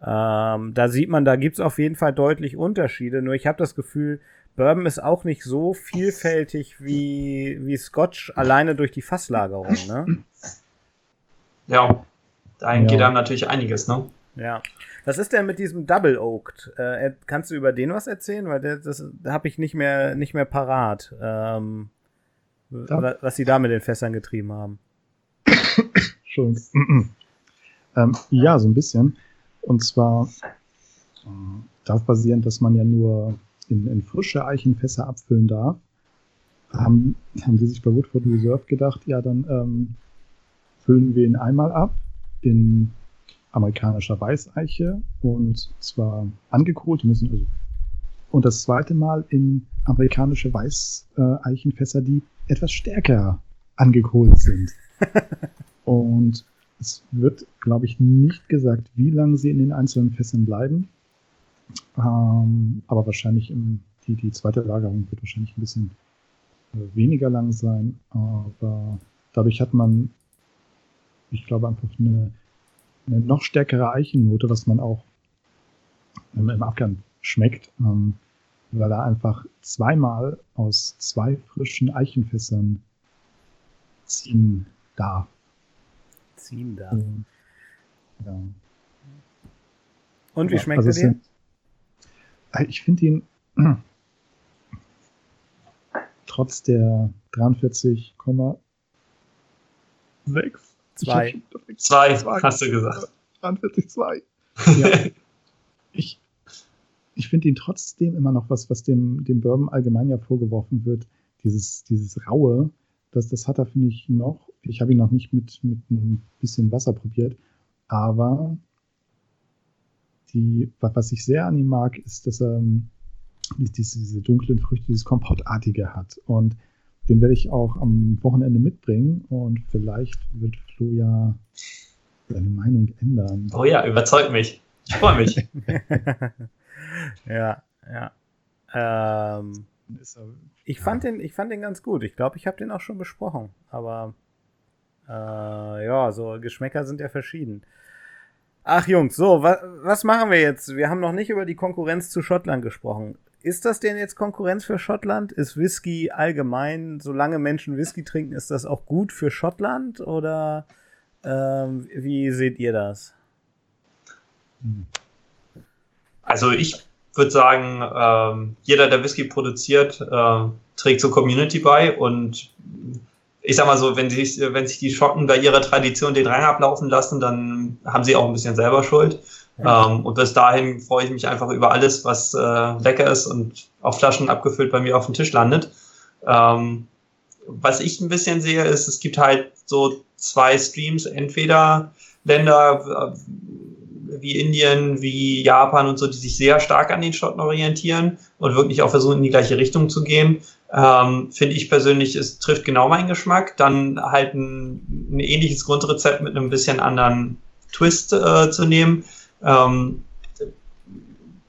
Ähm, da sieht man, da gibt's auf jeden Fall deutlich Unterschiede. Nur ich habe das Gefühl, Bourbon ist auch nicht so vielfältig wie, wie Scotch alleine durch die Fasslagerung, ne? Ja, da ja. geht dann natürlich einiges, ne? Ja. Was ist denn mit diesem Double Oaked? Äh, kannst du über den was erzählen? Weil der, das habe ich nicht mehr, nicht mehr parat. Ähm, ja. Was sie da mit den Fässern getrieben haben. Entschuldigung. ähm, ja, so ein bisschen. Und zwar äh, darauf basierend, dass man ja nur in, in frische Eichenfässer abfüllen darf, haben, haben sie sich bei Woodford Reserve gedacht, ja, dann ähm, füllen wir ihn einmal ab in amerikanischer Weißeiche und zwar angekohlt, müssen also und das zweite Mal in amerikanische Weißeichenfässer, die etwas stärker angekohlt sind. <laughs> und es wird, glaube ich, nicht gesagt, wie lange sie in den einzelnen Fässern bleiben. Ähm, aber wahrscheinlich im, die, die zweite Lagerung wird wahrscheinlich ein bisschen äh, weniger lang sein. Aber dadurch hat man, ich glaube, einfach eine, eine noch stärkere Eichennote, was man auch im, im Abgang schmeckt, ähm, weil er einfach zweimal aus zwei frischen Eichenfässern ziehen darf. Ziehen darf. Und, ja. Und wie schmeckt also er dir? Äh, ich finde ihn <clears throat> trotz der 43,6 Zwei. Zwei, hast du gesagt. 43,2. Ja. <laughs> ich ich finde ihn trotzdem immer noch was, was dem, dem Bourbon allgemein ja vorgeworfen wird. Dieses, dieses Raue, das, das hat er, finde ich, noch. Ich habe ihn noch nicht mit, mit ein bisschen Wasser probiert, aber die, was ich sehr an ihm mag, ist, dass er ähm, diese, diese dunklen Früchte, dieses Kompottartige hat. Und den werde ich auch am Wochenende mitbringen und vielleicht wird Flo ja seine Meinung ändern. Oh ja, überzeugt mich. Ich freue mich. <laughs> ja, ja. Ähm, ich, fand den, ich fand den ganz gut. Ich glaube, ich habe den auch schon besprochen. Aber äh, ja, so Geschmäcker sind ja verschieden. Ach Jungs, so, wa was machen wir jetzt? Wir haben noch nicht über die Konkurrenz zu Schottland gesprochen. Ist das denn jetzt Konkurrenz für Schottland? Ist Whisky allgemein, solange Menschen Whisky trinken, ist das auch gut für Schottland? Oder ähm, wie seht ihr das? Also ich würde sagen, ähm, jeder, der Whisky produziert, äh, trägt zur Community bei und ich sag mal so, wenn sich, wenn sich die Schotten bei ihrer Tradition den Rang ablaufen lassen, dann haben sie auch ein bisschen selber Schuld. Ähm, und bis dahin freue ich mich einfach über alles, was äh, lecker ist und auf Flaschen abgefüllt bei mir auf dem Tisch landet. Ähm, was ich ein bisschen sehe, ist, es gibt halt so zwei Streams, entweder Länder äh, wie Indien, wie Japan und so, die sich sehr stark an den Schotten orientieren und wirklich auch versuchen, in die gleiche Richtung zu gehen. Ähm, Finde ich persönlich, es trifft genau meinen Geschmack. Dann halt ein, ein ähnliches Grundrezept mit einem bisschen anderen Twist äh, zu nehmen. Ähm,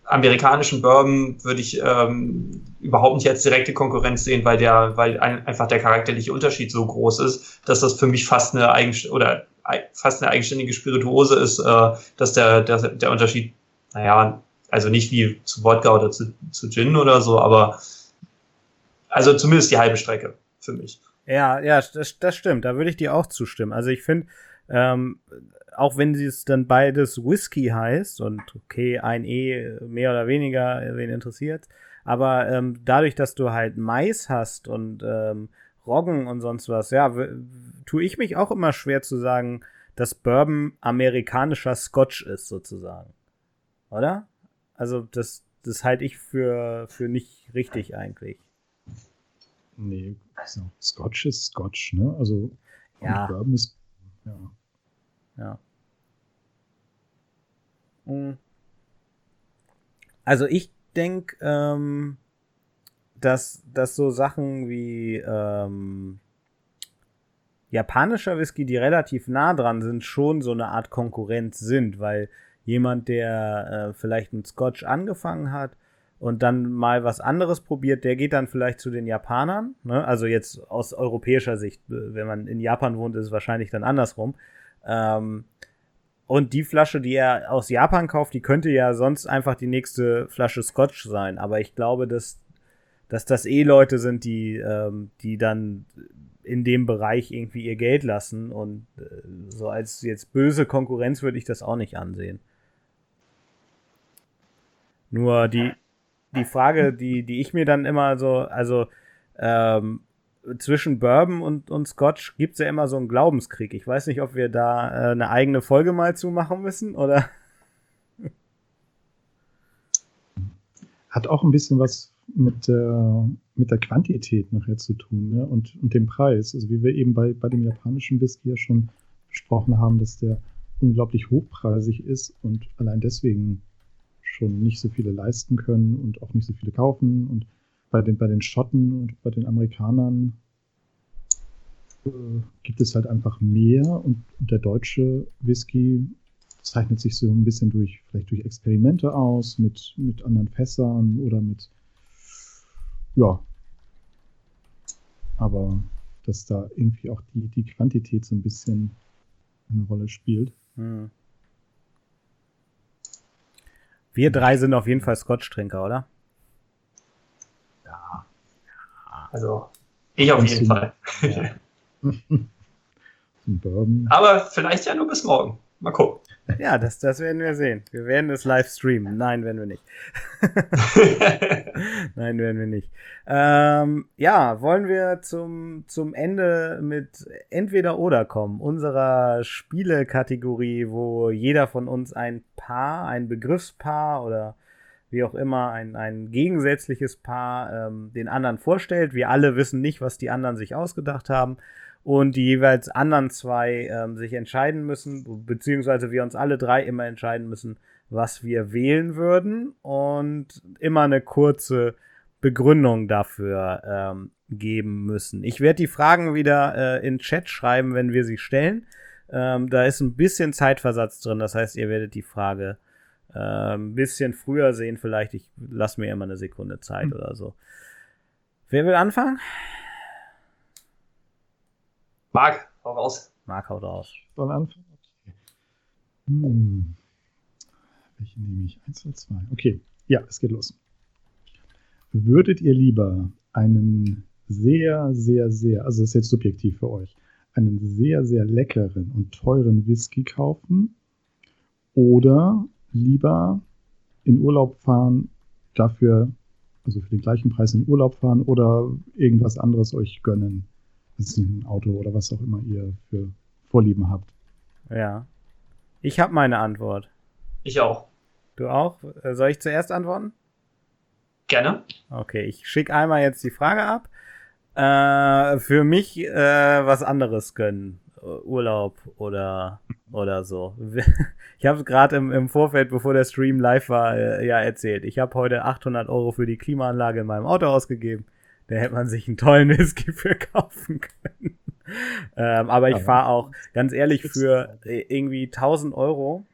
amerikanischen Bourbon würde ich ähm, überhaupt nicht als direkte Konkurrenz sehen, weil der, weil ein, einfach der charakterliche Unterschied so groß ist, dass das für mich fast eine Eigen oder fast eine eigenständige Spirituose ist, äh, dass der, der, der Unterschied, naja, also nicht wie zu Wodka oder zu, zu Gin oder so, aber also zumindest die halbe Strecke für mich. Ja, ja, das, das stimmt. Da würde ich dir auch zustimmen. Also ich finde, ähm, auch wenn es dann beides Whisky heißt und okay, ein E mehr oder weniger, wen interessiert, aber ähm, dadurch, dass du halt Mais hast und ähm, Roggen und sonst was, ja, tue ich mich auch immer schwer zu sagen, dass Bourbon amerikanischer Scotch ist, sozusagen. Oder? Also, das, das halte ich für, für nicht richtig eigentlich. Nee, so. Scotch ist Scotch, ne? Also ja. Bourbon ist. Ja. Ja. Hm. Also ich denke, ähm, dass, dass so Sachen wie ähm, japanischer Whisky, die relativ nah dran sind, schon so eine Art Konkurrenz sind, weil jemand, der äh, vielleicht mit Scotch angefangen hat, und dann mal was anderes probiert, der geht dann vielleicht zu den Japanern. Ne? Also jetzt aus europäischer Sicht, wenn man in Japan wohnt, ist es wahrscheinlich dann andersrum. Ähm, und die Flasche, die er aus Japan kauft, die könnte ja sonst einfach die nächste Flasche Scotch sein. Aber ich glaube, dass, dass das eh Leute sind, die, ähm, die dann in dem Bereich irgendwie ihr Geld lassen. Und äh, so als jetzt böse Konkurrenz würde ich das auch nicht ansehen. Nur die, die Frage, die, die ich mir dann immer so, also ähm, zwischen Bourbon und, und Scotch gibt's ja immer so einen Glaubenskrieg. Ich weiß nicht, ob wir da äh, eine eigene Folge mal zu machen müssen oder. Hat auch ein bisschen was mit der, mit der Quantität nachher zu tun ne? und, und dem Preis. Also wie wir eben bei, bei dem japanischen Whisky ja schon besprochen haben, dass der unglaublich hochpreisig ist und allein deswegen schon nicht so viele leisten können und auch nicht so viele kaufen. Und bei den, bei den Schotten und bei den Amerikanern äh, gibt es halt einfach mehr und, und der deutsche Whisky zeichnet sich so ein bisschen durch, vielleicht durch Experimente aus, mit, mit anderen Fässern oder mit, ja. Aber dass da irgendwie auch die, die Quantität so ein bisschen eine Rolle spielt. Hm. Wir drei sind auf jeden Fall Scotch-Trinker, oder? Ja. Also, ich auf jeden Fall. Ja. <laughs> Aber vielleicht ja nur bis morgen. Mal gucken. Ja, das, das werden wir sehen. Wir werden es live streamen. Nein, werden wir nicht. <laughs> Nein, werden wir nicht. Ähm, ja, wollen wir zum, zum Ende mit entweder oder kommen, unserer Spielekategorie, wo jeder von uns ein Paar, ein Begriffspaar oder wie auch immer, ein, ein gegensätzliches Paar ähm, den anderen vorstellt. Wir alle wissen nicht, was die anderen sich ausgedacht haben und die jeweils anderen zwei ähm, sich entscheiden müssen, beziehungsweise wir uns alle drei immer entscheiden müssen, was wir wählen würden und immer eine kurze Begründung dafür ähm, geben müssen. Ich werde die Fragen wieder äh, in Chat schreiben, wenn wir sie stellen. Ähm, da ist ein bisschen Zeitversatz drin, das heißt, ihr werdet die Frage äh, ein bisschen früher sehen. Vielleicht, ich lasse mir immer eine Sekunde Zeit hm. oder so. Wer will anfangen? Marc, hau raus. Marc, hau raus. Soll anfangen? Okay. Hm. Welche nehme ich? Eins oder zwei? Okay, ja, es geht los. Würdet ihr lieber einen sehr, sehr, sehr, also das ist jetzt subjektiv für euch, einen sehr, sehr leckeren und teuren Whisky kaufen oder lieber in Urlaub fahren, dafür, also für den gleichen Preis in Urlaub fahren oder irgendwas anderes euch gönnen? Das ist ein Auto oder was auch immer ihr für Vorlieben habt. Ja. Ich habe meine Antwort. Ich auch. Du auch? Äh, soll ich zuerst antworten? Gerne. Okay, ich schicke einmal jetzt die Frage ab. Äh, für mich äh, was anderes gönnen. Urlaub oder oder so. <laughs> Ich habe gerade im, im Vorfeld, bevor der Stream live war, äh, ja erzählt. Ich habe heute 800 Euro für die Klimaanlage in meinem Auto ausgegeben. Da hätte man sich einen tollen Whisky für <laughs> kaufen können. ähm, aber ich fahre auch, ganz ehrlich, für irgendwie 1000 Euro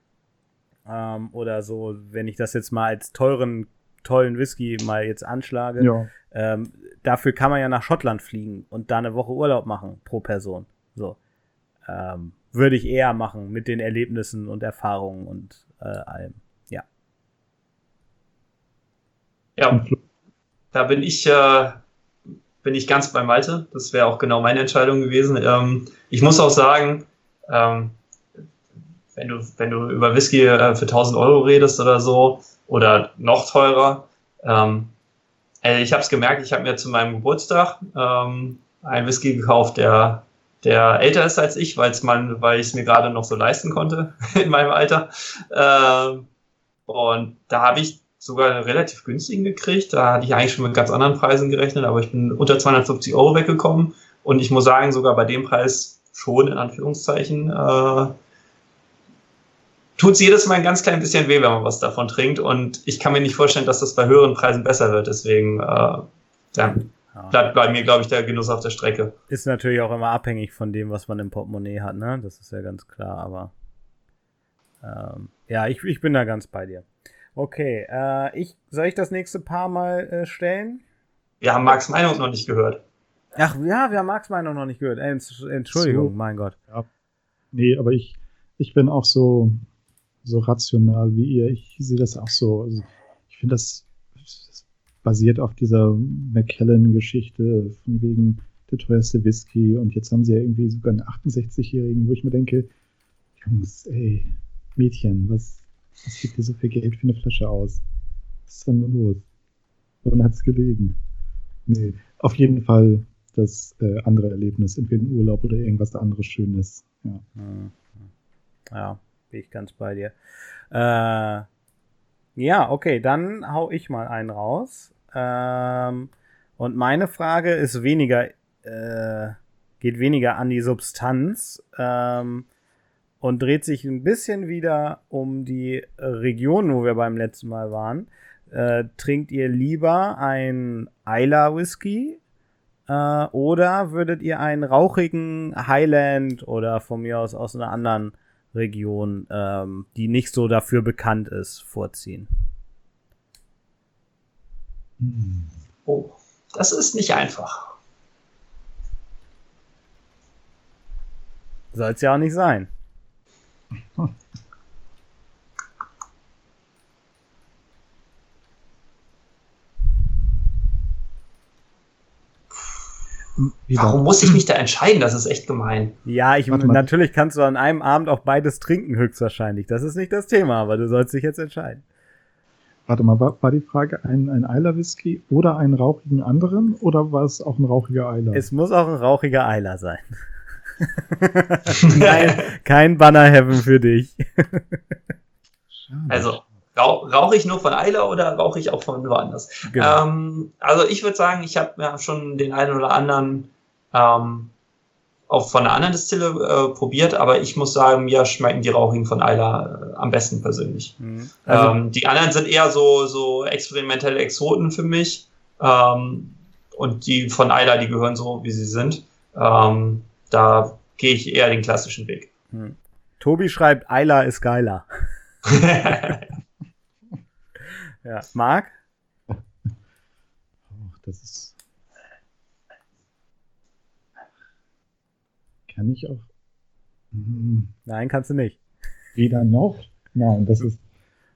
ähm, oder so, wenn ich das jetzt mal als teuren, tollen Whisky mal jetzt anschlage, ja. ähm, dafür kann man ja nach Schottland fliegen und da eine Woche Urlaub machen pro Person. So. Ähm, würde ich eher machen mit den Erlebnissen und Erfahrungen und äh, allem. Ja. Ja, da bin ich äh, bin ich ganz bei Malte. Das wäre auch genau meine Entscheidung gewesen. Ähm, ich muss auch sagen, ähm, wenn du, wenn du über Whisky äh, für 1000 Euro redest oder so, oder noch teurer, ähm, also ich habe es gemerkt, ich habe mir zu meinem Geburtstag ähm, einen Whisky gekauft, der, der älter ist als ich, weil's man, weil ich es mir gerade noch so leisten konnte <laughs> in meinem Alter. Ähm, und da habe ich sogar einen relativ günstigen gekriegt. Da hatte ich eigentlich schon mit ganz anderen Preisen gerechnet, aber ich bin unter 250 Euro weggekommen. Und ich muss sagen, sogar bei dem Preis schon, in Anführungszeichen, äh, tut es jedes Mal ein ganz klein bisschen weh, wenn man was davon trinkt. Und ich kann mir nicht vorstellen, dass das bei höheren Preisen besser wird. Deswegen äh, dann bleibt bei mir, glaube ich, der Genuss auf der Strecke. Ist natürlich auch immer abhängig von dem, was man im Portemonnaie hat, ne? Das ist ja ganz klar, aber ähm, ja, ich, ich bin da ganz bei dir. Okay, äh, ich, soll ich das nächste Paar mal äh, stellen? Wir haben Marks Meinung noch nicht gehört. Ach ja, wir haben Marks Meinung noch nicht gehört. Entschuldigung, so. mein Gott. Ja. Nee, aber ich, ich bin auch so, so rational wie ihr. Ich sehe das auch so. Also ich finde, das, das, basiert auf dieser McKellen-Geschichte von wegen der teuerste Whisky und jetzt haben sie ja irgendwie sogar einen 68-Jährigen, wo ich mir denke, Jungs, ey, Mädchen, was, was gibt dir so viel Geld für eine Flasche aus? Was ist denn los? Woran hat es gelegen? Nee, auf jeden Fall das äh, andere Erlebnis, entweder ein Urlaub oder irgendwas anderes Schönes. Ja, ja bin ich ganz bei dir. Äh, ja, okay, dann hau ich mal einen raus. Ähm, und meine Frage ist weniger, äh, geht weniger an die Substanz ähm, und dreht sich ein bisschen wieder um die Region, wo wir beim letzten Mal waren. Äh, trinkt ihr lieber ein Isla Whisky äh, oder würdet ihr einen rauchigen Highland oder von mir aus aus einer anderen Region, ähm, die nicht so dafür bekannt ist, vorziehen? Oh, das ist nicht einfach. Soll es ja auch nicht sein. Warum muss ich mich da entscheiden? Das ist echt gemein. Ja, ich natürlich kannst du an einem Abend auch beides trinken, höchstwahrscheinlich. Das ist nicht das Thema, aber du sollst dich jetzt entscheiden. Warte mal, war, war die Frage ein, ein Eiler Whisky oder einen rauchigen anderen oder war es auch ein rauchiger Eiler? Es muss auch ein rauchiger Eiler sein. <laughs> Nein, kein Banner Heaven für dich. also, Rauche ich nur von Eiler oder rauche ich auch von woanders? Genau. Ähm, also ich würde sagen, ich habe ja schon den einen oder anderen ähm, auch von einer anderen Distille äh, probiert, aber ich muss sagen, mir schmecken die Rauchigen von Eiler äh, am besten persönlich. Mhm. Also, ähm, die anderen sind eher so, so experimentelle Exoten für mich. Ähm, und die von Eiler, die gehören so, wie sie sind. Ähm, da gehe ich eher den klassischen Weg. Mhm. Tobi schreibt, Eiler ist geiler. <laughs> Ja. Marc? Das ist. Kann ich auch. Hm. Nein, kannst du nicht. Weder noch. Nein, das ist.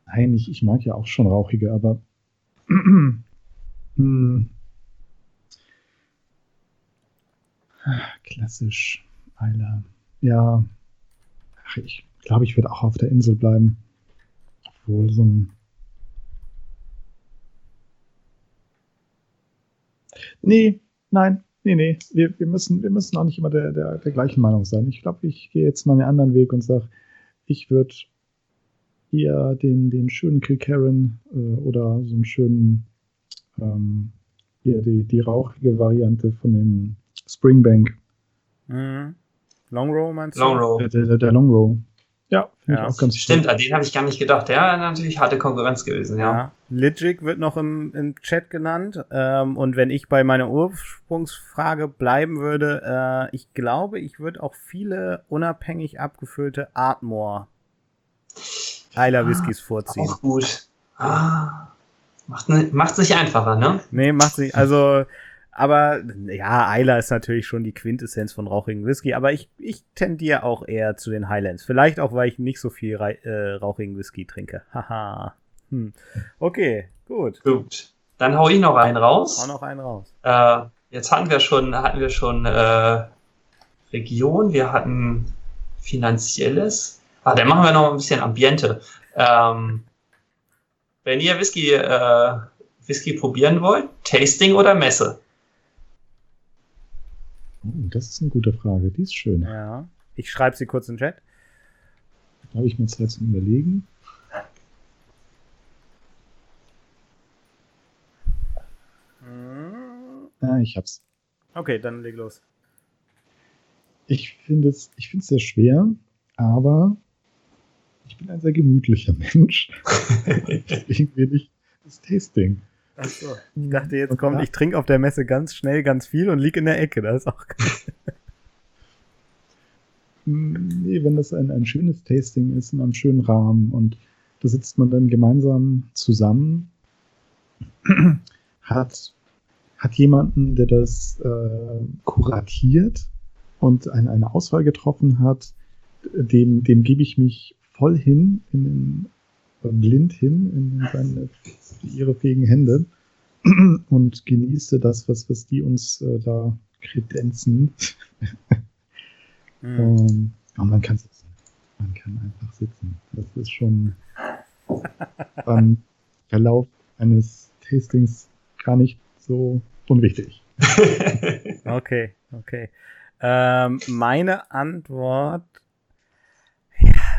Nein, ich, ich mag ja auch schon rauchige, aber. <clears throat> hm. Klassisch. Eiler. Ja. Ach, ich glaube, ich würde auch auf der Insel bleiben. Obwohl so ein Nee, nein, nee, nee. Wir, wir, müssen, wir müssen auch nicht immer der, der, der gleichen Meinung sein. Ich glaube, ich gehe jetzt mal einen anderen Weg und sage, ich würde eher den, den schönen Kilkerran äh, oder so einen schönen, ähm, hier die, die rauchige Variante von dem Springbank. Mhm. Long Row meinst du? Long Row. Der, der, der Long Row. Ja, ja auch ganz stimmt, an den habe ich gar nicht gedacht. Ja, natürlich harte Konkurrenz gewesen, ja. ja. Ligic wird noch im, im Chat genannt. Ähm, und wenn ich bei meiner Ursprungsfrage bleiben würde, äh, ich glaube, ich würde auch viele unabhängig abgefüllte Artmore Eiler Whiskys ah, vorziehen. Auch gut. Ah, macht, macht sich einfacher, ne? Nee, macht sich, also aber ja, Eiler ist natürlich schon die Quintessenz von rauchigen Whisky, aber ich, ich tendiere auch eher zu den Highlands. Vielleicht auch, weil ich nicht so viel äh, rauchigen Whisky trinke. <laughs> Haha. hm. Okay, gut. Gut. Dann hau ich noch einen raus. Hau noch einen raus. Äh, jetzt hatten wir schon, hatten wir schon äh, Region, wir hatten finanzielles. Ah, dann machen wir noch ein bisschen Ambiente. Ähm, wenn ihr Whisky, äh, Whisky probieren wollt, Tasting oder Messe? Oh, das ist eine gute Frage. Die ist schön. Ja. Ich schreibe sie kurz in den Chat. Da habe ich mir Zeit zum Überlegen. Hm. Ah, ich hab's. Okay, dann leg los. Ich finde es, ich finde es sehr schwer, aber ich bin ein sehr gemütlicher <laughs> Mensch. Deswegen will ich das Tasting. Achso. Ich dachte, jetzt kommt, ich trinke auf der Messe ganz schnell ganz viel und liege in der Ecke. Das ist auch geil. Nee, wenn das ein, ein schönes Tasting ist in einem schönen Rahmen und da sitzt man dann gemeinsam zusammen, <clears throat> hat, hat jemanden, der das äh, kuratiert und eine, eine Auswahl getroffen hat, dem, dem gebe ich mich voll hin in den blind hin in seine, ihre fähigen Hände <clears throat> und genieße das, was, was die uns äh, da kredenzen. mhm. um, und man kann sitzen. Man kann einfach sitzen. Das ist schon <laughs> beim Verlauf eines Tastings gar nicht so unwichtig. <laughs> okay, okay. Ähm, meine Antwort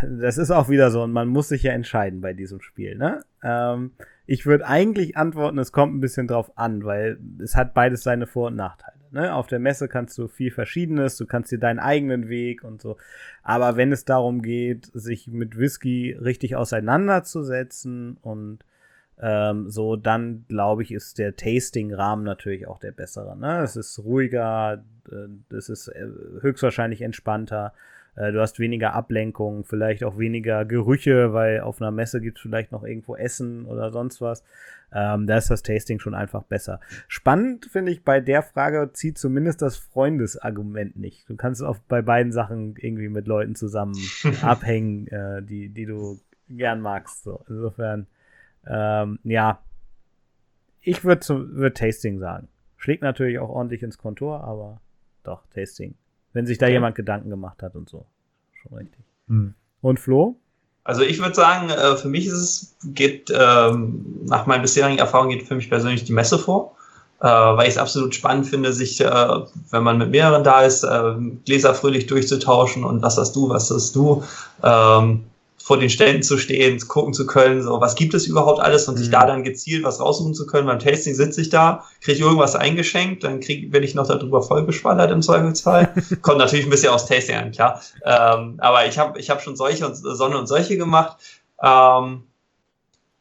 das ist auch wieder so, und man muss sich ja entscheiden bei diesem Spiel, ne? Ähm, ich würde eigentlich antworten, es kommt ein bisschen drauf an, weil es hat beides seine Vor- und Nachteile. Ne? Auf der Messe kannst du viel Verschiedenes, du kannst dir deinen eigenen Weg und so. Aber wenn es darum geht, sich mit Whisky richtig auseinanderzusetzen und ähm, so, dann glaube ich, ist der Tasting-Rahmen natürlich auch der bessere. Ne? Es ist ruhiger, äh, es ist äh, höchstwahrscheinlich entspannter. Äh, du hast weniger Ablenkung, vielleicht auch weniger Gerüche, weil auf einer Messe gibt es vielleicht noch irgendwo Essen oder sonst was. Ähm, da ist das Tasting schon einfach besser. Spannend finde ich bei der Frage zieht zumindest das Freundesargument nicht. Du kannst auch bei beiden Sachen irgendwie mit Leuten zusammen <laughs> abhängen, äh, die, die du gern magst. So. Insofern, ähm, ja, ich würde würd Tasting sagen. Schlägt natürlich auch ordentlich ins Kontor, aber doch, Tasting. Wenn sich da okay. jemand Gedanken gemacht hat und so. Schon richtig. Hm. Und Flo? Also ich würde sagen, äh, für mich ist es, geht, ähm, nach meinen bisherigen Erfahrungen geht für mich persönlich die Messe vor, äh, weil ich es absolut spannend finde, sich, äh, wenn man mit mehreren da ist, Gläser fröhlich durchzutauschen und was hast du, was hast du. Vor den Ständen zu stehen, gucken zu können, so was gibt es überhaupt alles und mhm. sich da dann gezielt was raussuchen zu können. Beim Tasting sitze ich da, kriege irgendwas eingeschenkt, dann krieg, bin ich noch darüber vollgeschwallert im Zweifelsfall. <laughs> Kommt natürlich ein bisschen aus Tasting an, klar. Ähm, aber ich habe ich hab schon solche und Sonne und solche gemacht. Ähm,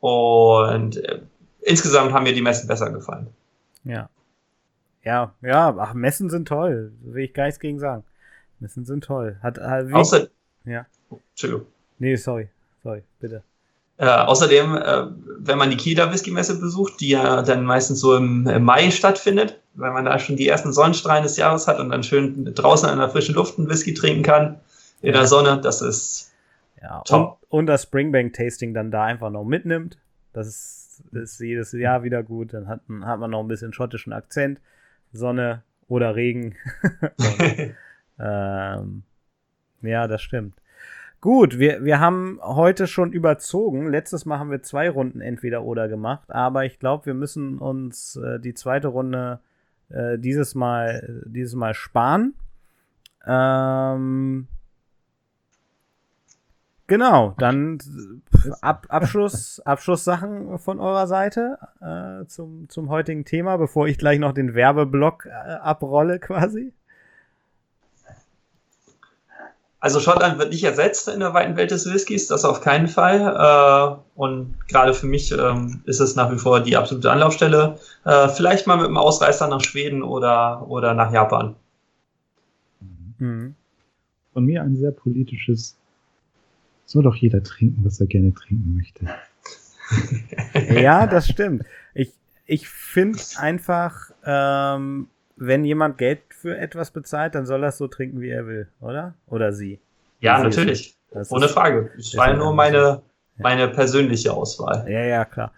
und äh, insgesamt haben mir die Messen besser gefallen. Ja. Ja, ja, ach, Messen sind toll. Will ich gar nichts gegen sagen. Messen sind toll. Hat, hat Außer, ja. Entschuldigung. Nee, sorry. Sorry, bitte. Äh, außerdem, äh, wenn man die Kieler Whisky-Messe besucht, die ja dann meistens so im, im, Mai stattfindet, weil man da schon die ersten Sonnenstrahlen des Jahres hat und dann schön draußen in der frischen Luft einen Whisky trinken kann, in ja. der Sonne, das ist ja, top. Und, und das Springbank-Tasting dann da einfach noch mitnimmt. Das ist, ist jedes Jahr wieder gut. Dann hat, hat man noch ein bisschen schottischen Akzent, Sonne oder Regen. <laughs> <laughs> und, ähm, ja, das stimmt. Gut, wir, wir haben heute schon überzogen. Letztes Mal haben wir zwei Runden entweder oder gemacht, aber ich glaube, wir müssen uns äh, die zweite Runde äh, dieses Mal dieses Mal sparen. Ähm, genau, dann Ab, Abschluss, <laughs> Abschlusssachen von eurer Seite äh, zum, zum heutigen Thema, bevor ich gleich noch den Werbeblock äh, abrolle quasi. Also Schottland wird nicht ersetzt in der weiten Welt des Whiskys, das auf keinen Fall. Äh, und gerade für mich ähm, ist es nach wie vor die absolute Anlaufstelle. Äh, vielleicht mal mit einem Ausreißer nach Schweden oder, oder nach Japan. Mhm. Von mir ein sehr politisches, soll doch jeder trinken, was er gerne trinken möchte. <laughs> ja, das stimmt. Ich, ich finde einfach, ähm, wenn jemand Geld für etwas bezahlt, dann soll er es so trinken, wie er will, oder? Oder sie. Ja, sie natürlich. Ohne Frage. Ich war nur meine, meine persönliche Auswahl. Ja, ja, klar.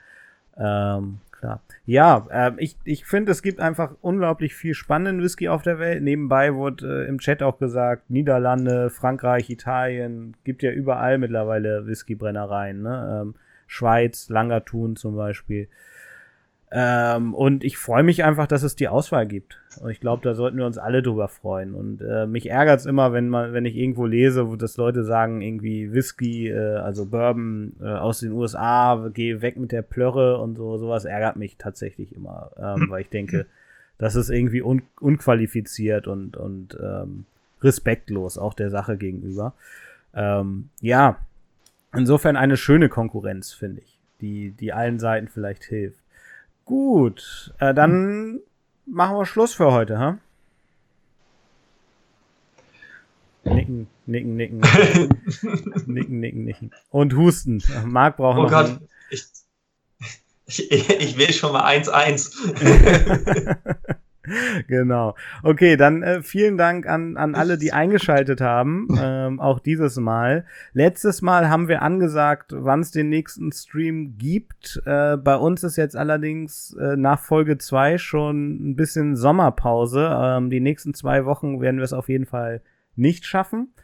Ähm, klar. Ja, äh, ich, ich finde, es gibt einfach unglaublich viel spannenden Whisky auf der Welt. Nebenbei wurde äh, im Chat auch gesagt, Niederlande, Frankreich, Italien, gibt ja überall mittlerweile Whiskybrennereien. Ne? Ähm, Schweiz, Langertun zum Beispiel. Ähm, und ich freue mich einfach, dass es die Auswahl gibt. Und ich glaube, da sollten wir uns alle drüber freuen. Und äh, mich ärgert es immer, wenn man, wenn ich irgendwo lese, wo das Leute sagen, irgendwie Whisky, äh, also Bourbon äh, aus den USA, geh weg mit der Plörre und so, sowas ärgert mich tatsächlich immer, ähm, weil ich denke, das ist irgendwie un unqualifiziert und, und ähm, respektlos auch der Sache gegenüber. Ähm, ja, insofern eine schöne Konkurrenz, finde ich, die, die allen Seiten vielleicht hilft. Gut, äh, dann machen wir Schluss für heute, ha? Nicken, nicken, nicken. <laughs> nicken, nicken, nicken. Und husten. Marc braucht oh noch. Gott, ich, ich, ich will schon mal 1-1. <laughs> <laughs> genau. Okay, dann äh, vielen Dank an, an alle, die eingeschaltet haben, <laughs> ähm, auch dieses Mal. Letztes Mal haben wir angesagt, wann es den nächsten Stream gibt. Äh, bei uns ist jetzt allerdings äh, nach Folge 2 schon ein bisschen Sommerpause. Ähm, die nächsten zwei Wochen werden wir es auf jeden Fall nicht schaffen.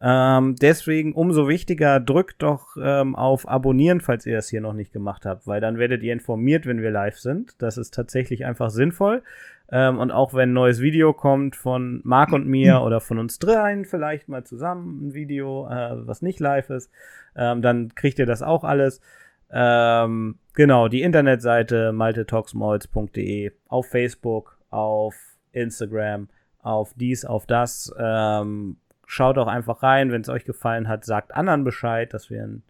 Ähm, deswegen umso wichtiger, drückt doch ähm, auf Abonnieren, falls ihr das hier noch nicht gemacht habt, weil dann werdet ihr informiert, wenn wir live sind. Das ist tatsächlich einfach sinnvoll. Ähm, und auch wenn ein neues Video kommt von Marc und mir oder von uns dreien, vielleicht mal zusammen ein Video, äh, was nicht live ist, ähm, dann kriegt ihr das auch alles. Ähm, genau, die Internetseite maltetalksmalls.de auf Facebook, auf Instagram, auf dies, auf das. Ähm, schaut auch einfach rein, wenn es euch gefallen hat, sagt anderen Bescheid, dass wir ein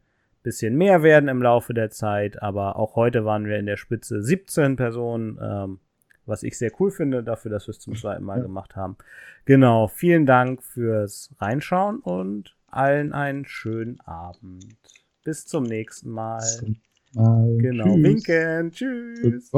bisschen mehr werden im Laufe der Zeit. Aber auch heute waren wir in der Spitze 17 Personen, ähm, was ich sehr cool finde, dafür, dass wir es zum zweiten Mal ja. gemacht haben. Genau, vielen Dank fürs Reinschauen und allen einen schönen Abend. Bis zum nächsten Mal. Mal. Genau, Tschüss. winken. Tschüss.